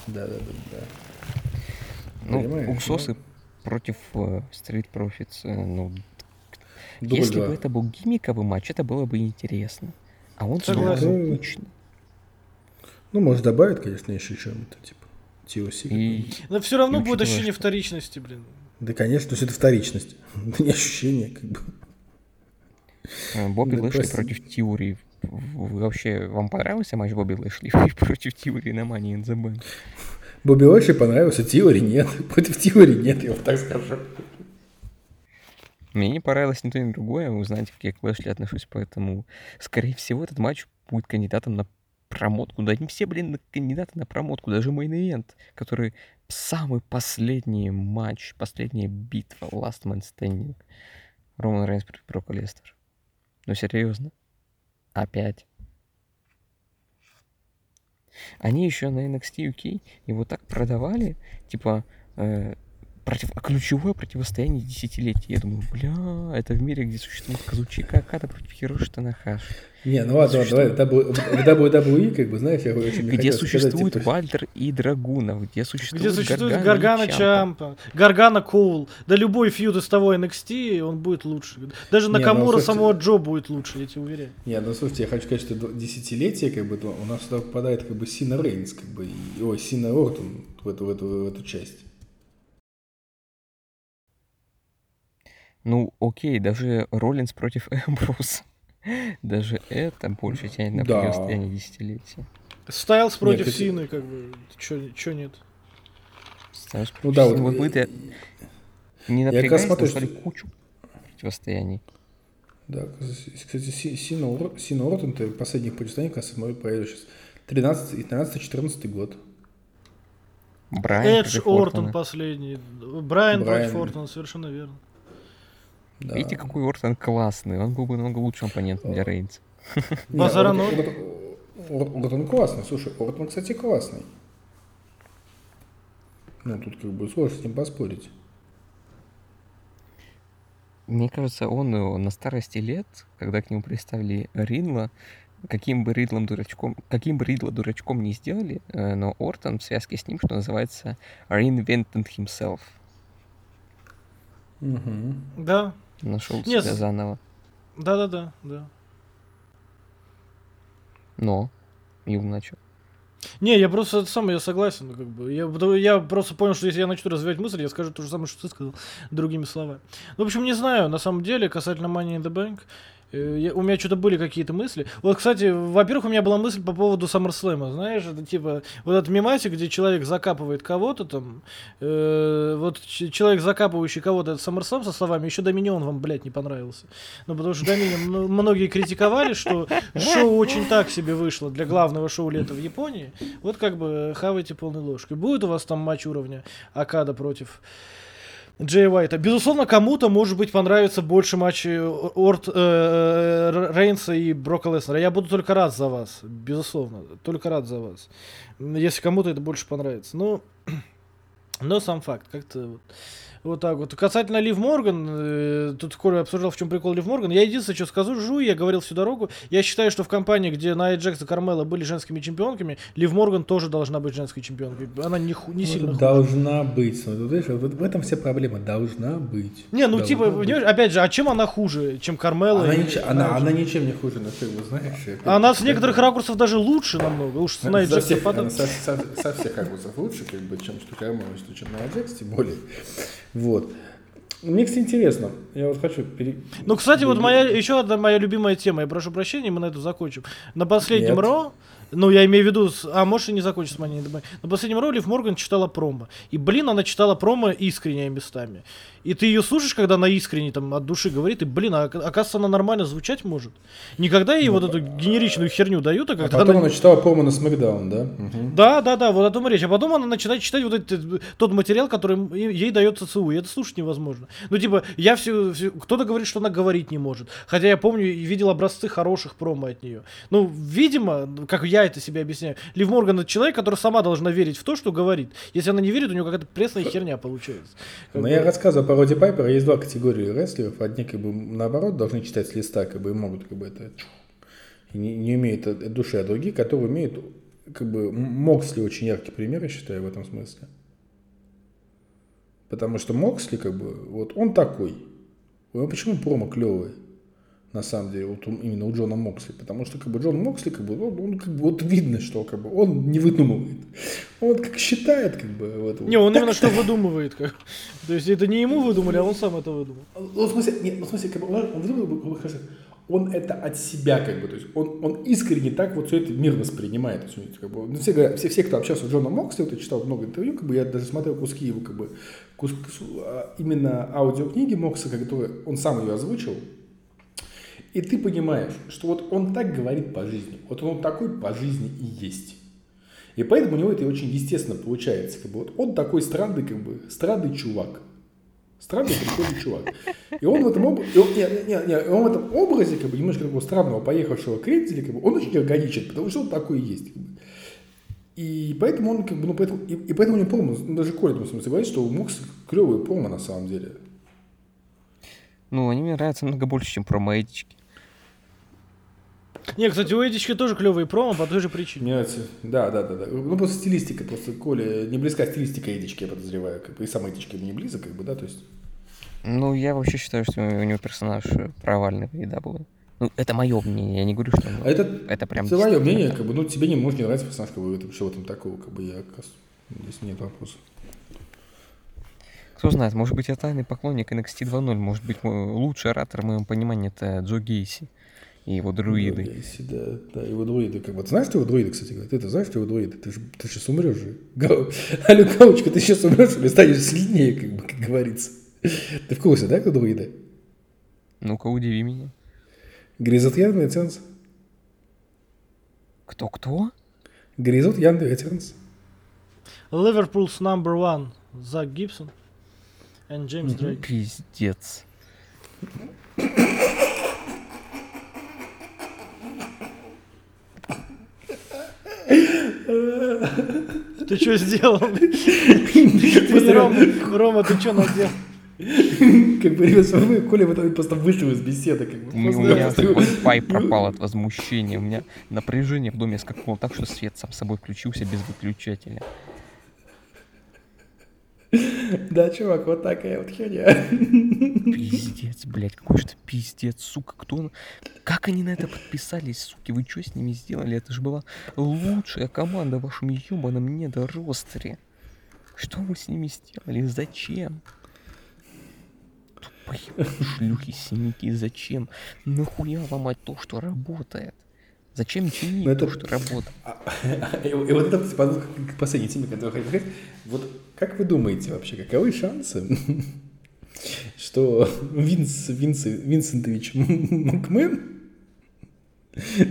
Да, да, да, да. Ну, Понимаешь, Уксосы против э, Street Profits. э, ну, Дубль если два. бы это был гиммиковый матч, это было бы интересно. А он Согласен. снова обычный. Ну, может, добавить, конечно, еще что-нибудь, типа TOC. И Но все равно И будет ощущение что- вторичности, блин. Да, конечно, то есть это вторичность. (laughs) Это не ощущение, как бы. э, Бобби Да Лэшли просто- против Тиури. Вы вообще, вам понравился матч Бобби Лэшли (laughs) против Тиури на Money in the Bank? Бобби Лэшли понравился, Тиори нет. (laughs) Против Тиори нет, я вот так скажу. Мне не понравилось ни то, ни другое. Вы знаете, как я к Лэшли отношусь, поэтому, скорее всего, этот матч будет кандидатом на промотку. Да не все, блин, кандидаты на промотку. Даже main event, который самый последний матч, последняя битва Last Man Standing. Роман Рейнс против Брока Лестер. Ну, серьезно. Опять. Они еще на NXT UK его так продавали, типа, э, против, а ключевое противостояние десятилетия. Я думаю, бля, это в мире, где существует Казучика Акада против Хироши Танахаши. Не, ну ладно, ладно, давай, в WWE, как бы, знаешь, я очень Где хотел сказать, существует типа, Вальтер и Драгунов, где существует, Где существует Гаргана, Гаргана Чампа. Гаргана Коул. Да любой фьюд из того NXT, он будет лучше. Даже Не, ну, Накамура слушайте- самого Джо будет лучше, я тебе уверяю. Не, ну слушайте, я хочу сказать, что десятилетие, как бы, у нас сюда попадает как бы Сина Рейнс, как бы, и, ой, Сина Ортон в эту, в эту, в эту часть. Ну, окей, даже Роллинс против Эмброуз. (laughs) Даже это больше тянет на Да. противостояние десятилетия. Стайлз против кстати- Сины, как бы, чё, нет. Знаешь, Ну да, вот, вот, не я раз напрягаясь, смотрю, что- кучу противостояний. Да, кстати, Си- Сина, Сина Ортон, это последних противостояний, как раз смотрю, поеду сейчас. 13, 13-14 год. Брайан Эдж против Ортон последний. Брайан, Брайан. против Ортона, совершенно верно. Да. Видите, какой Ортон классный. Он был бы намного лучшим оппонентом для Рейнса. Не, Базара Ортон- классный, слушай, Ортон, кстати, классный. Ну, тут как бы сложно с ним поспорить. Мне кажется, он э, на старости лет, когда к нему представили Ридла, каким бы Ридлом дурачком, каким бы Ридла дурачком не сделали, э, но Ортон в связке с ним, что называется, reinvented himself. Мгм. Да, Нашел Нет, себя заново. да-да-да, да. Но, Юм начал. Не, я просто это самое, я согласен, как бы. Я, я просто понял, что если я начну развивать мысль, я скажу то же самое, что ты сказал, другими словами. Ну, в общем, не знаю, на самом деле, касательно Money in the Bank, я- у меня что-то были какие-то мысли. Вот, кстати, во-первых, у меня была мысль по поводу SummerSlam, знаешь, это типа вот этот мемасик, где человек закапывает кого-то там, э, вот человек, закапывающий кого-то, это SummerSlam со словами, еще Доминион вам, блядь, не понравился. Ну, потому что Доминион, многие критиковали, что шоу очень так себе вышло для главного шоу лета в Японии. Вот как бы хавайте полной ложкой. Будет у вас там матч уровня Акада против Джей Уайта. Безусловно, кому-то, может быть, понравится больше матчи Орт, э, э, Рейнса и Брока Леснера. Я буду только рад за вас. Безусловно. Только рад за вас. Если кому-то это больше понравится. Ну, (clears throat) но сам факт. Как-то вот, вот так вот. Касательно Лив Морган, э, тут Коля обсуждал, в чем прикол Лив Морган. Я единственное, что скажу, жу, я говорил всю дорогу. Я считаю, что в компании, где Найя Джекс и Кармела были женскими чемпионками, Лив Морган тоже должна быть женской чемпионкой. Она не, ху- не Ну, сильно хуже. Должна быть. Ну, ты знаешь, вот в этом вся проблема. Должна быть. Не, ну Должна типа, быть. понимаешь, опять же, а чем она хуже, чем Кармела? Она, и- нич- она, она ничем не хуже, но ты его знаешь. это- Она с некоторых ракурсов даже лучше намного. Уж с Со Найя Джекс она со, со- со всех ракурсов лучше, как бы, чем что Кармела, что чем на Джекс, тем более. Вот. Мне, кстати, интересно. Я вот хочу... пере- Ну, кстати, вот моя еще одна моя любимая тема. Я прошу прощения, мы на это закончим. На последнем Нет. Ро, ну, я имею в виду, с- а может и не in the Bank. На последнем Ро Лив Морган читала промо. И, блин, она читала промо искренне местами. И ты ее слушаешь, когда она искренне там от души говорит, и, блин, а, оказывается, она нормально звучать может. Никогда ей вот эту генеричную херню дают, а А когда потом она... она читала промо на Смакдаун, да? Мгм. Да, да, да, вот о том и речь. А потом она начинает читать вот этот, тот материал, который ей дает ЦЦУ. И это слушать невозможно. Ну, типа, я все, все- кто-то говорит, что она говорить не может. Хотя я помню и видел образцы хороших промо от нее. Ну, видимо, как я это себе объясняю, Лив Морган это человек, который сама должна верить в то, что говорит. Если она не верит, у нее какая-то пресная херня получается. Как Но бы- я рассказывал по Роди Пайпера, есть два категории рестлеров. Одни, как бы, наоборот, должны читать с листа, как бы, и могут, как бы, это... не, не умеют души, а другие, которые умеют, как бы, Моксли очень яркий пример, я считаю, в этом смысле. Потому что Моксли, как бы, вот он такой. Ну, почему промо клевые? На самом деле, вот он- именно у Джона Моксли. Потому что, как бы, Джон Моксли, как бы, он, он, как бы, вот видно, что, как бы, он не выдумывает. Он вот как считает, как бы, вот, Не, он так именно что выдумывает. Как. То есть это не ему выдумали, а он сам это выдумал. Ну, в смысле, нет, ну, в смысле, как бы, он, он, выдумал, как бы, он это от себя, как бы, то есть он, он искренне так вот все это мир воспринимает. То есть, как бы, ну, все, говорят, все, все, кто общался с Джоном Моксли, вот я читал много интервью, как бы, я даже смотрел куски его, как бы, кус- а, именно аудиокниги Мокса, которые он сам ее озвучил, и ты понимаешь, что вот он так говорит по жизни, вот он такой по жизни и есть. И поэтому у него это очень естественно получается. Как бы, вот он такой странный, как бы, странный чувак. Странный, прикольный чувак. И он в этом, об... и он, не, не, не, он в этом образе, как бы, немножко такого странного, поехавшего кренделя, как бы, он очень органичен, потому что он такой и есть. Как бы. И поэтому он, как бы, ну, поэтому, и, и поэтому него промо, ну, даже Коля, в смысле, говорит, что у Мокс клевые промо на самом деле. Ну, они мне нравятся много больше, чем промо-эдички. Не, кстати, у Эдички тоже клевые промо по той же причине. Нравится. Да, да, да, да. Ну, просто стилистика, просто Коля, не близка стилистика Эдички, я подозреваю, как бы, и сам Эдички ему не близок, как бы, да, то есть. Ну, я вообще считаю, что у него персонаж провальный в EW. Ну, это мое мнение, я не говорю, что... А это, это прям твое мнение, как бы, ну, тебе не может не нравиться персонаж, как бы, в этом такого, как бы, я, как раз, здесь нет вопросов. Кто знает, может быть, я тайный поклонник NXT 2.0, может быть, мой лучший оратор в моем понимании это Джо Гейси и его друиды. Да, если, да, да, его друиды, как бы. Ты знаешь, что его друиды, кстати, говорят? Ты это знаешь, что его друиды? Ты, же, ты сейчас умрешь же. Гау- (laughs) Алло, Гаучка, ты сейчас умрешь или станешь сильнее, как бы, как говорится. Ты в курсе, да, кто друиды? Ну-ка, удиви меня. Гризот Ян Ветернс. Кто-кто? Гризот Ян Ветернс. Ливерпул's number one. Зак Гибсон. И Джеймс Дрейк. Пиздец. Ты что сделал? (laughs) Рома, Рома, ты что наделал? Как бы, ребят, Коля в этом просто вышел из беседы, как бы. У меня Wi-Fi (laughs) пропал от возмущения. У меня напряжение в доме скакнуло так, что свет сам собой включился без выключателя. Да, чувак, вот такая вот херня. Пиздец, блядь, какой же ты пиздец, сука, кто... Как они на это подписались, суки, вы что с ними сделали? Это же была лучшая команда в вашем ебаном недоростере. Что вы с ними сделали? Зачем? Тупые шлюхи, синяки, зачем? Нахуя ломать то, что работает? Зачем чинить Ну, это- то, что работает? И, вот это к последней теме, которую хотел сказать. Вот как вы думаете вообще, каковы шансы, (laughs) что Винс, Винс, Винсентович Макмен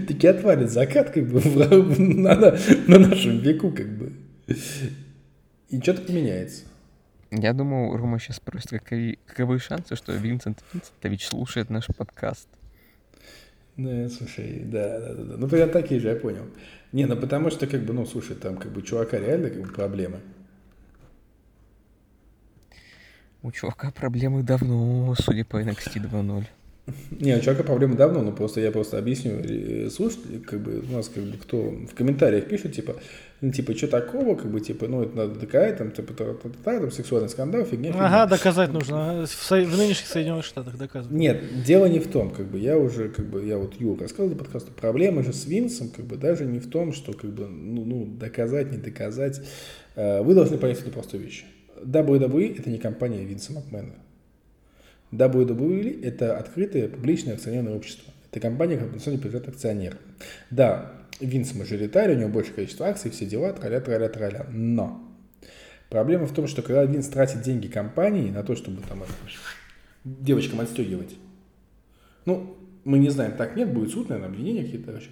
таки отвалит закат как бы на, на- на нашем веку как бы. И что-то поменяется. Я думал, Рома сейчас спросит, каковы, каковы шансы, что Винсент Винсентович слушает наш подкаст. Да, слушай, да, да, да, да. Ну, прям такие же, я понял. Не, ну потому что, как бы, ну, слушай, там, как бы, чувака реально, как бы, проблемы. У чувака проблемы давно, судя по NXT 2.0. Не, у человека проблемы давно, но просто я просто объясню э, слушателям, как бы у нас как бы кто в комментариях пишет, типа, ну, типа, что такого, как бы, типа, ну, это надо доказать, там, типа, та- та- та- там, сексуальный скандал, фигня, фигня. Ага, доказать нужно. В, Со- в нынешних Соединенных Штатах доказывать. Нет, дело не в том, как бы, я уже, как бы, я вот Юр рассказывал до подкаста, проблема же с Винсом, как бы, даже не в том, что, как бы, ну, ну доказать, не доказать. Э, Вы должны понять эту простую вещь. WWE – это не компания Винса Макмена. WWE – это открытое публичное акционерное общество. Это компания, которая принадлежит акционерам. Да, Винс мажоритарий, у него большее количество акций, все дела, траля, траля, траля. Но проблема в том, что когда Винс тратит деньги компании на то, чтобы там девочкам отстегивать, ну, мы не знаем, так нет, будет суд, наверное, обвинения какие-то вообще.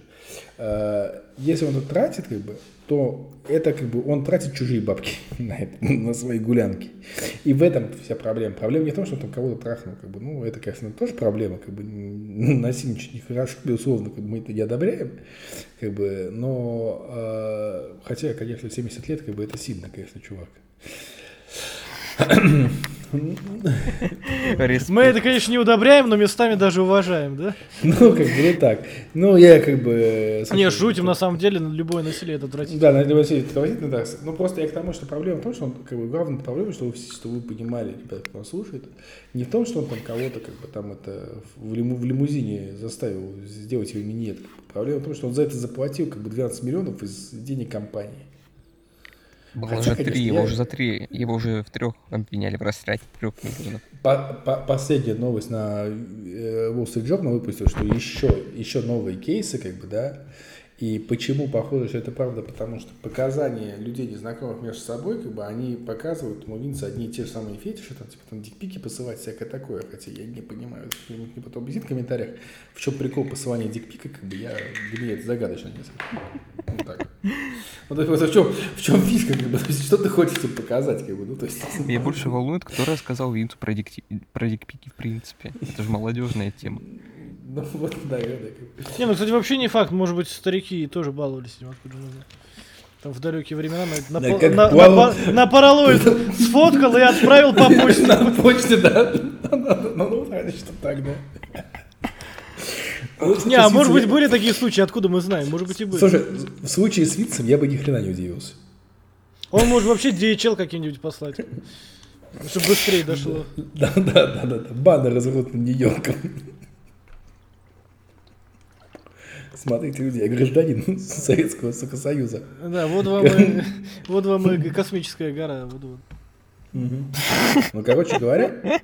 Э, Если он это тратит, как бы, то это как бы он тратит чужие бабки (laughs) на, это, на свои гулянки. И в этом вся проблема. Проблема не в том, что он там кого-то трахнул, как бы, ну, это, конечно, тоже проблема, как бы, насильничать нехорошо, безусловно, как бы мы это не одобряем, как бы, но, э, хотя, конечно, 70 лет, как бы, это сильно, конечно, чувак. Мы это, конечно, не удобряем, но местами даже уважаем, да? Ну, как бы, ну, так. Ну, я, как бы... э, Не, шутим, на самом деле, любое насилие это отвратительно. Да, Надя Васильевна, это отвратительно, да. Ну, просто я к тому, что проблема в том, что он, как бы, главная проблема, что вы, что вы понимали, ребята, кто нас слушает, не в том, что он там кого-то, как бы, там, это, в, лиму- в лимузине заставил сделать его минет. Проблема в том, что он за это заплатил, как бы, 12 миллионов из денег компании. Было Хотя, уже конечно, три, его я- уже за три, его уже в трех обвиняли в растрате трех миллионов. По- по- последняя новость на э, Wall Street Journal выпустил, что еще, еще новые кейсы, как бы, да, и почему похоже, что это правда, потому что показания людей, незнакомых между собой, как бы, они показывают ему Винса одни и те же самые фетиши, там, типа, там, дикпики посылать, всякое такое, хотя я не понимаю, кто-нибудь мне потом объяснит в комментариях, в чем прикол посылания дикпика, как бы, я, для меня это загадочно несколько. Вот так. Ну, то есть, в чем, в чем фишка, как бы, что ты хочешь им показать, как бы, ну, то есть... Меня больше волнует, кто рассказал Винцу про, дикти- про дикпики в принципе. Это же молодежная тема. Ну, вот, бы. Не, ну, кстати, вообще не факт, может быть, старики тоже баловались, могу даже знать. Там в далекие времена на, на, Да как на, на плавал. по- на параллоид сфоткал и отправил по почте. На почте, да. Ну, что так, да. Вот Не, а может быть были такие случаи, откуда мы знаем? Может быть и были. Слушай, в случае с Вицем я бы ни хрена не удивился. Он может вообще DHL какие-нибудь послать. Чтобы быстрее дошло. Да, да, да, да, да. Баннер развернут над Нью-Йорком. Смотрите, люди, я гражданин (laughs) Советского сука, Союза. Да, вот вам и, (laughs) вот вам и космическая гора. Вот, вот. Ну, короче говоря,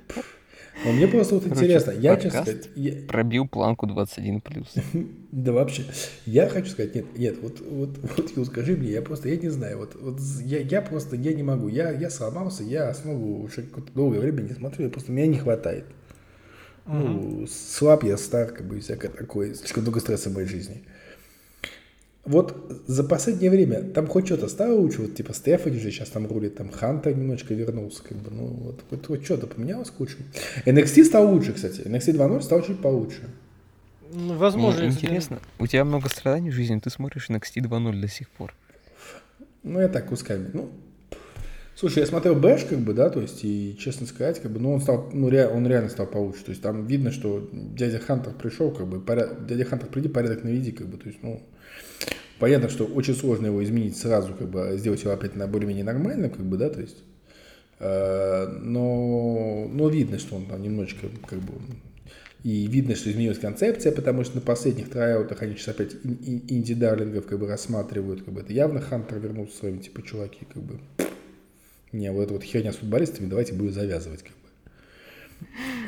ну, мне просто вот Короче, интересно, я, честно сказать, я- Пробил планку 21+. (laughs) да вообще, я хочу сказать, нет, нет, вот, вот, вот, Ю, скажи мне, я просто, я не знаю, вот, вот я, я просто, я не могу, я, я сломался, я основу уже какое-то долгое время не смотрю, просто меня не хватает. Ну, слаб я, стар, как бы, и всякое такое, слишком много стресса в моей жизни. Вот за последнее время там хоть что-то стало лучше, вот типа Стефани же сейчас там рулит, там Хантер немножечко вернулся, как бы, ну вот, вот, вот что-то поменялось к лучшему. NXT стал лучше, кстати, NXT 2.0 стал чуть получше. Ну, Возможно, Мне если- интересно, у тебя много страданий в жизни, ты смотришь NXT 2.0 до сих пор. Ну, я так кусками. Ну, слушай, я смотрел Бэш, как бы, да, то есть, и, честно сказать, как бы, ну, он стал, ну, ре- он реально стал получше. То есть, там видно, что дядя Хантер пришел, как бы, поряд- дядя Хантер, приди, порядок наведи, как бы, то есть, ну, понятно, что очень сложно его изменить сразу, как бы, сделать его опять на более-менее нормально, как бы, да, то есть, э, но, но видно, что он там немножечко, как бы, и видно, что изменилась концепция, потому что на последних траутах они сейчас опять ин- ин- инди-дарлингов как бы рассматривают. Как бы это явно Хантер вернулся своими, типа, чуваки, как бы. Не, вот эта вот херня с футболистами, давайте будем завязывать, как бы.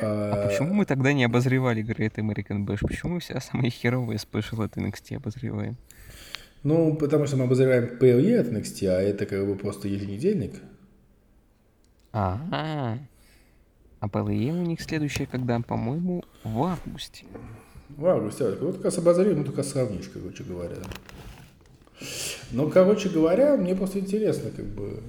А почему мы тогда не обозревали Great American Bash? Почему мы все самые херовые спешл от NXT обозреваем? Ну, потому что мы обозреваем PLE от NXT, а это как бы просто еженедельник. А, а PLE у них следующее когда? По-моему, в августе. В августе, а, вот как раз обозрели, ну только сравнишь, короче говоря. Ну, короче говоря, мне просто интересно, как бы,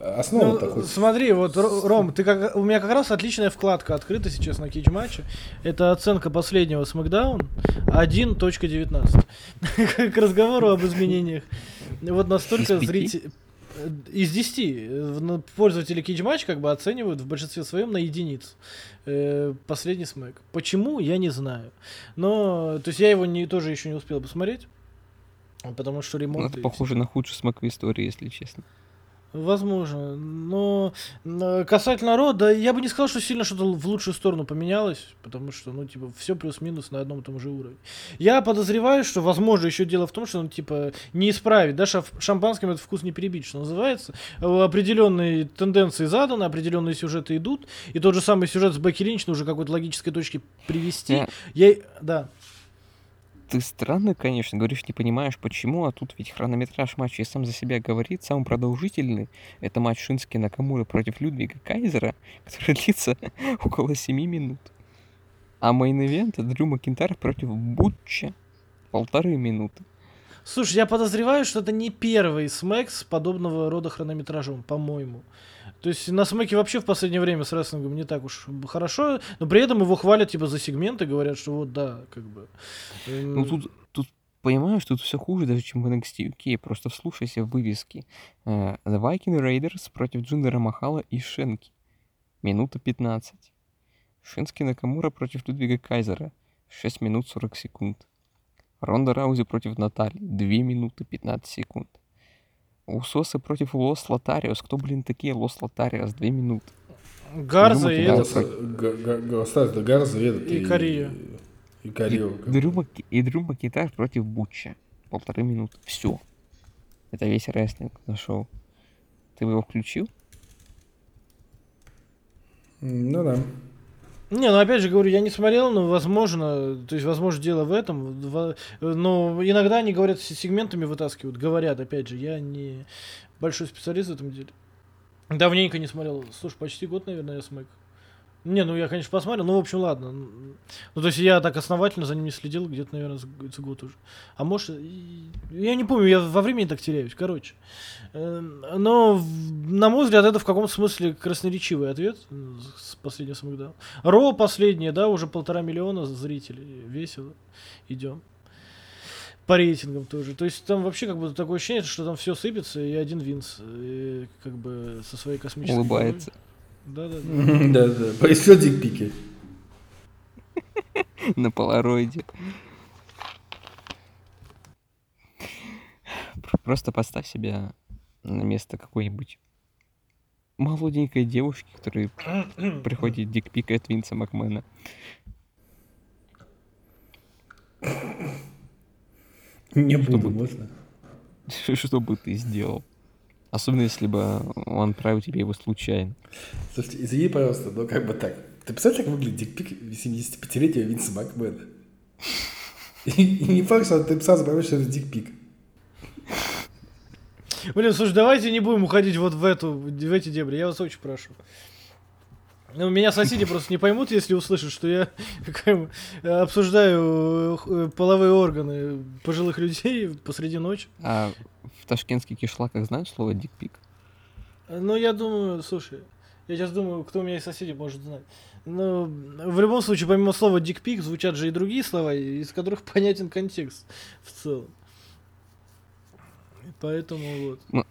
основа-то Ну, хоть. смотри, вот, Ро- Ром, ты как, у меня как раз отличная вкладка открыта сейчас на кейдж матче. Это оценка последнего Смакдаун 1.19. (laughs) К разговору об изменениях. Вот настолько зрителей... Из 10 пользователи кейдж матч как бы оценивают в большинстве своем на единицу. Э, Последний смэк. Почему, я не знаю. Но, то есть я его не, тоже еще не успел посмотреть. Потому что Ну, ремонт... это и похоже на худший смак в истории, если честно. Возможно. Но э, касательно рода, я бы не сказал, что сильно что-то в лучшую сторону поменялось, потому что, ну, типа, все плюс-минус на одном и том же уровне. Я подозреваю, что, возможно, еще дело в том, что, ну, типа, не исправить, да, шампанским этот вкус не перебить, что называется. Э, Определенные тенденции заданы, определенные сюжеты идут, и тот же самый сюжет с Бекки Линч нужно какой-то логической точки привести. Я... Да. Ты странно, конечно, говоришь, не понимаешь, почему, а тут ведь хронометраж матча сам за себя говорит, самый продолжительный. Это матч Шински Накамура против Людвига Кайзера, (laughs) который длится (laughs) около 7 минут. А main event Дрю Макинтайр против Бутча полторы минуты. Слушай, я подозреваю, что это не первый смэк с подобного рода хронометражом, по-моему. То есть на смеке вообще в последнее время с рестлингом не так уж хорошо, но при этом его хвалят типа за сегменты, говорят, что вот да, как бы. эм, Ну тут, тут понимаешь, тут все хуже даже, чем в NXT UK. Просто вслушайся в вывески. Э, The Viking Raiders против Джиндера Махала и Шенки. Минута 15. Шински Накамура против Людвига Кайзера. 6 минут 40 секунд. Ронда Раузи против Натали. 2 минуты 15 секунд. Усосы против Лос Лотариос. Кто, блин, такие Лос Лотариос? 2 минуты. Гарза и этот. Гарза и этот, И Каррильо. И Каррильо. И Дрю Макинтайр против Бутча. Полторы минуты. Все. Это весь рестлинг на шоу. Ты его включил? Ну да. Не, ну опять же говорю, я не смотрел, но возможно, то есть возможно дело в этом, во- но иногда они говорят с сегментами вытаскивают, говорят, опять же, я не большой специалист в этом деле. Давненько не смотрел, слушай, почти год, наверное, я смэк. Не, ну я, конечно, посмотрел, ну, в общем, ладно. Ну, то есть я так основательно за ним не следил, где-то, наверное, с год уже. А может, я не помню, я во времени так теряюсь, короче. Эм, Но, на мой взгляд, это в каком-то смысле красноречивый ответ с последнего Смакдауна. Ро последнее, да, уже полтора миллиона зрителей. Весело. Идем. по рейтингам тоже. То есть там вообще как бы такое ощущение, что там все сыпется, и один Винс и, как бы со своей космической... Улыбается. Да, да, Да, да. да. Происходит дикпики. на полароиде. Пр- Просто поставь себя на место какой-нибудь молоденькой девушки, которой (clears throat) приходит дикпик от Винса Макмена. Не буду, Чтобы- можно? (laughs) Что бы ты сделал? Особенно, если бы он отправил тебе его случайно. Слушайте, извини, пожалуйста, но как бы так. Ты представляешь, как выглядит дикпик 75-летнего Винса Макмена? И, и не факт, что ты сразу поймешь, что это дикпик. Блин, слушай, давайте не будем уходить вот в эту, в эти дебри, я вас очень прошу. Ну, меня соседи просто не поймут, если услышат, что я (laughs) как бы, обсуждаю э, половые органы пожилых людей посреди ночи. А ташкентских кишлаках знают слово дикпик? Ну, я думаю, слушай, я сейчас думаю, кто у меня из соседей может знать. Но в любом случае, помимо слова дикпик, звучат же и другие слова, из которых (laughs) понятен контекст в целом. Поэтому вот.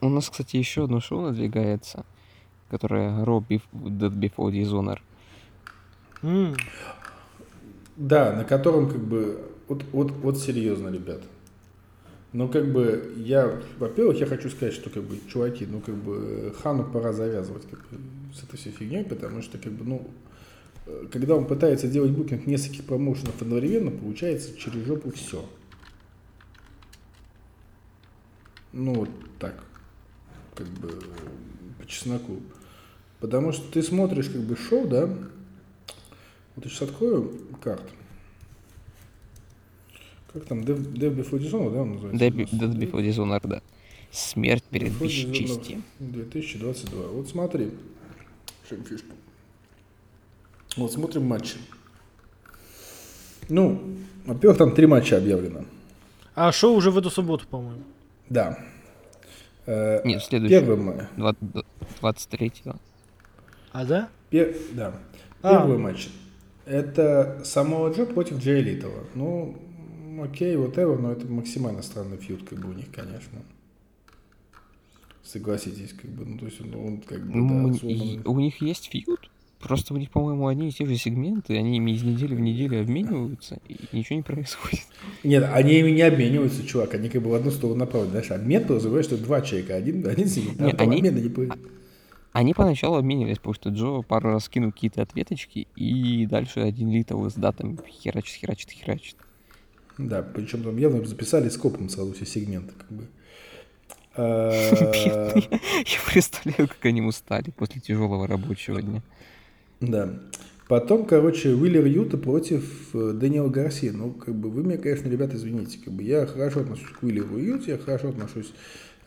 У нас, кстати, еще одно шоу надвигается, которое Raw Bef- Dead Before Dishonor. М, Да, на котором как бы... Вот, вот, вот серьезно, ребят. Ну, как бы, я, во-первых, я хочу сказать, что, как бы, чуваки, ну, как бы, Хану пора завязывать, как бы, с этой всей фигней, потому что, как бы, ну, э, когда он пытается делать букинг нескольких промоушенов одновременно, получается через жопу все. Ну, вот так, как бы, по чесноку. Потому что ты смотришь, как бы, шоу, да, вот я сейчас открою карту. Как там, Dev Before Dishonor, да, он называется? Нас? Dead Before Dishonor, да. Смерть перед бесчестием. 2022. Вот смотри, в чем фишка. Вот смотрим матчи. Ну, во-первых, там три матча объявлено. А шоу уже в эту субботу, по-моему. Да. Э, Нет, следующий. Первый матч. 23-го. А да? Пер- да. А. Первый матч. Это Самоа Джо против Джей Литова. Ну, окей, whatever, но это максимально странный фьюд как бы у них, конечно. Согласитесь, как бы, ну, то есть он, он как бы, Ну, да, и у них есть фьюд. Просто у них, по-моему, одни и те же сегменты, они ими из недели в неделю обмениваются, и ничего не происходит. Нет, они ими не обмениваются, чувак, они как бы в одну сторону направлены. Знаешь, обмен подразумевает, что два человека, один, (laughs) один сегмент, а они- обмена не будет. Они поначалу обменивались, потому что Джо пару раз кинул какие-то ответочки, и дальше один литл с датами херачит, херачит, херачит. Да, причем там явно записали скопом сразу все сегменты, как бы. А, Я представляю, как они устали после тяжелого рабочего дня. Да. Потом, короче, Уиллер Юта против э, Дэниела Гарсия. Ну, как бы вы меня, конечно, ребята, извините. Как бы я хорошо отношусь к Уиллеру Юте, я хорошо отношусь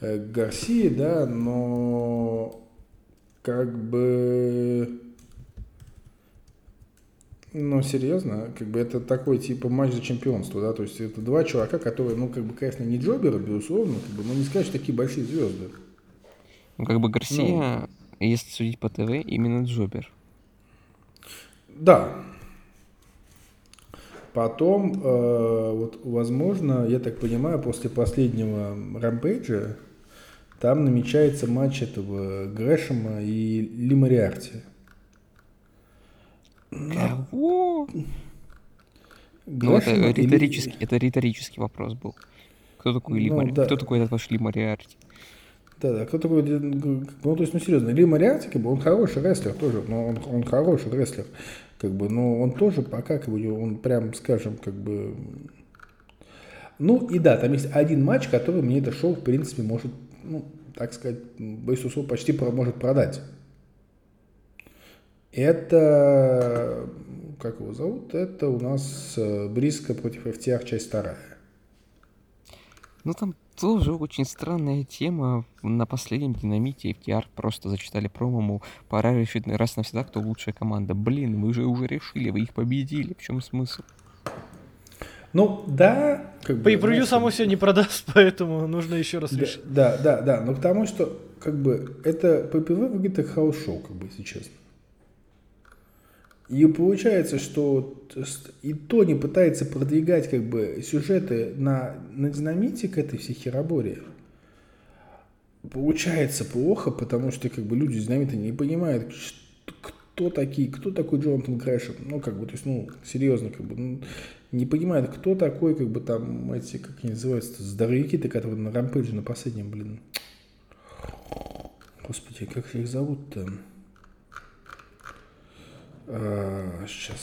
э, к Гарсии, да, но как бы... Ну, серьезно, как бы это такой типа матч за чемпионство, да, то есть это два чувака, которые, ну, как бы, конечно, не джоберы, безусловно, как бы, но не сказать, что такие большие звезды. Ну, как бы Гарсия, если судить по ТВ, именно Джобер. Да. Потом, э, вот, возможно, я так понимаю, после последнего рампейджа там намечается матч этого Грэшема и Ли Мориарти. Кого? Ну, это риторический, это риторический вопрос был. Кто такой Ли Ну, Мори- да. Кто такой этот ваш Ли Мориарти? Да, да, кто такой, ну, то есть, ну, серьезно, Ли Мориарти, как бы, он хороший рестлер тоже, но он, он хороший рестлер, как бы, но он тоже пока, как бы, он прям, скажем, как бы, ну, и да, там есть один матч, который мне это шоу, в принципе, может, ну, так сказать, слов, почти может продать. Это, как его зовут, это у нас э, Бриска против FTR, часть вторая. Ну, там тоже очень странная тема. На последнем Dynamite FTR просто зачитали промо, мол, пора решить раз навсегда, кто лучшая команда. Блин, вы же уже решили, вы их победили. В чем смысл? Ну, да, как бы... Pay-per-view знаешь, само себя не продаст, (laughs) поэтому нужно еще раз Да, решить. да, да, да, но к тому, что как бы это PPV выглядит как house show, как бы, если честно. И получается, что и то не пытается продвигать как бы сюжеты на, на динамите к этой всей хероборе. Получается плохо, потому что как бы люди динамита не понимают, кто такие, кто такой Джонатан Грэшем. Ну, как бы, то есть, ну, серьезно, как бы, ну, не понимают, кто такой, как бы там эти, как они называются, здоровяки-то, которые на рампейдже на последнем, блин. Господи, как их зовут-то? Сейчас,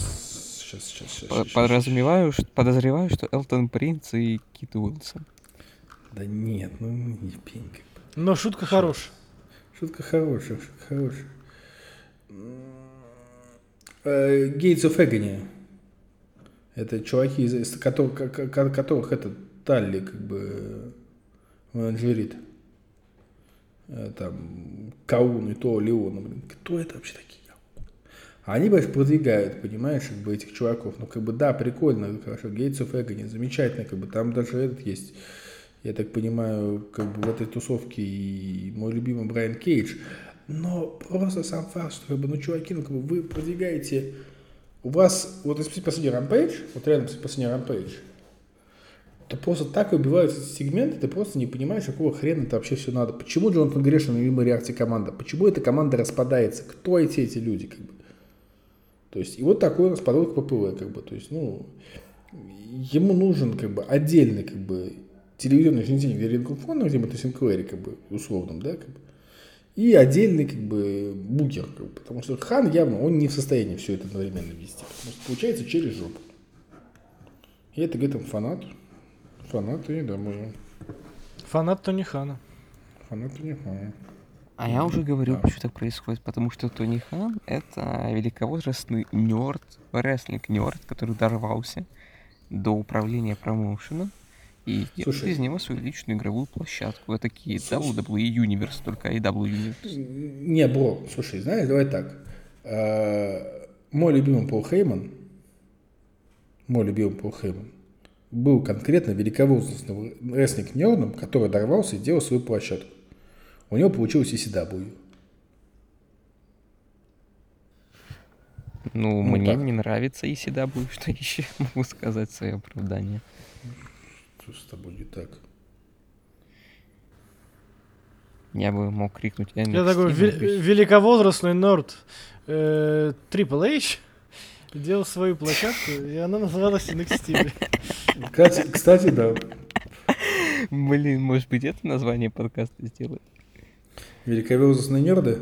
сейчас, сейчас, сейчас. Подразумеваю, что, подозреваю, что Элтон Принц и Кит Уилсон. Да нет, ну не пень как бы. Но шутка хорошая. Шутка хорошая, шутка хорошая. Гейтс оф Эгони. Это чуваки, из которых, которых это Талли как бы менеджерит. Э, там Каун и то, Леона, блин. Кто это вообще такие? Они, конечно, продвигают, понимаешь, как бы этих чуваков. Ну, как бы, да, прикольно, хорошо, Гейтс оф Эгони, замечательно, как бы, там даже этот есть, я так понимаю, как бы в этой тусовке и мой любимый Брайан Кейдж. Но просто сам факт, что, как бы, ну, чуваки, ну, как бы, вы продвигаете, у вас, вот если последний рампейдж, вот с последний рампейдж, то просто так убиваются эти сегменты, ты просто не понимаешь, какого хрена это вообще все надо. Почему Джонатан Грешин мимо реакции команда? Почему эта команда распадается? Кто эти эти люди? Как бы? То есть, и вот такой у нас подводка ППВ, как бы, то есть, ну, ему нужен, как бы, отдельный, как бы, телевизионный день, где Ринкл где мы Синклэри, как бы, условном, да, как бы, и отдельный, как бы, букер, как бы, потому что Хан явно, он не в состоянии все это одновременно вести, потому что получается через жопу. И это говорит фанат, фанат и домой. Фанат Тони Хана. Фанат Тони Хана. А я уже говорю, почему так происходит. Потому что Тони Хан — это великовозрастный нерд, рестлинг-нерд, который дорвался до управления промоушеном и делает из него свою личную игровую площадку. Это такие WWE Universe, только AW Universe. Не, бро, слушай, знаешь, давай так. А, мой любимый Пол Хейман, мой любимый Пол Хейман, был конкретно великовозрастным рестлинг-нердом, который дорвался и делал свою площадку. У него получилось ECW. Ну, ну мне так. не нравится ECW, что еще (laughs) могу сказать свое оправдание. Что с тобой не так? Я бы мог крикнуть NXT, Я такой ве- великовозрастный норд э, Triple H делал свою площадку, и она называлась NXT. Кстати, кстати, да. Блин, может быть, это название подкаста сделать? Великовозрастные нерды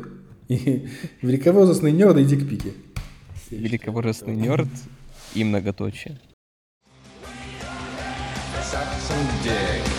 и великовозрастные нерды и дикпики. Великовозрастный нерд и многоточие. fuck, fuck, fuck,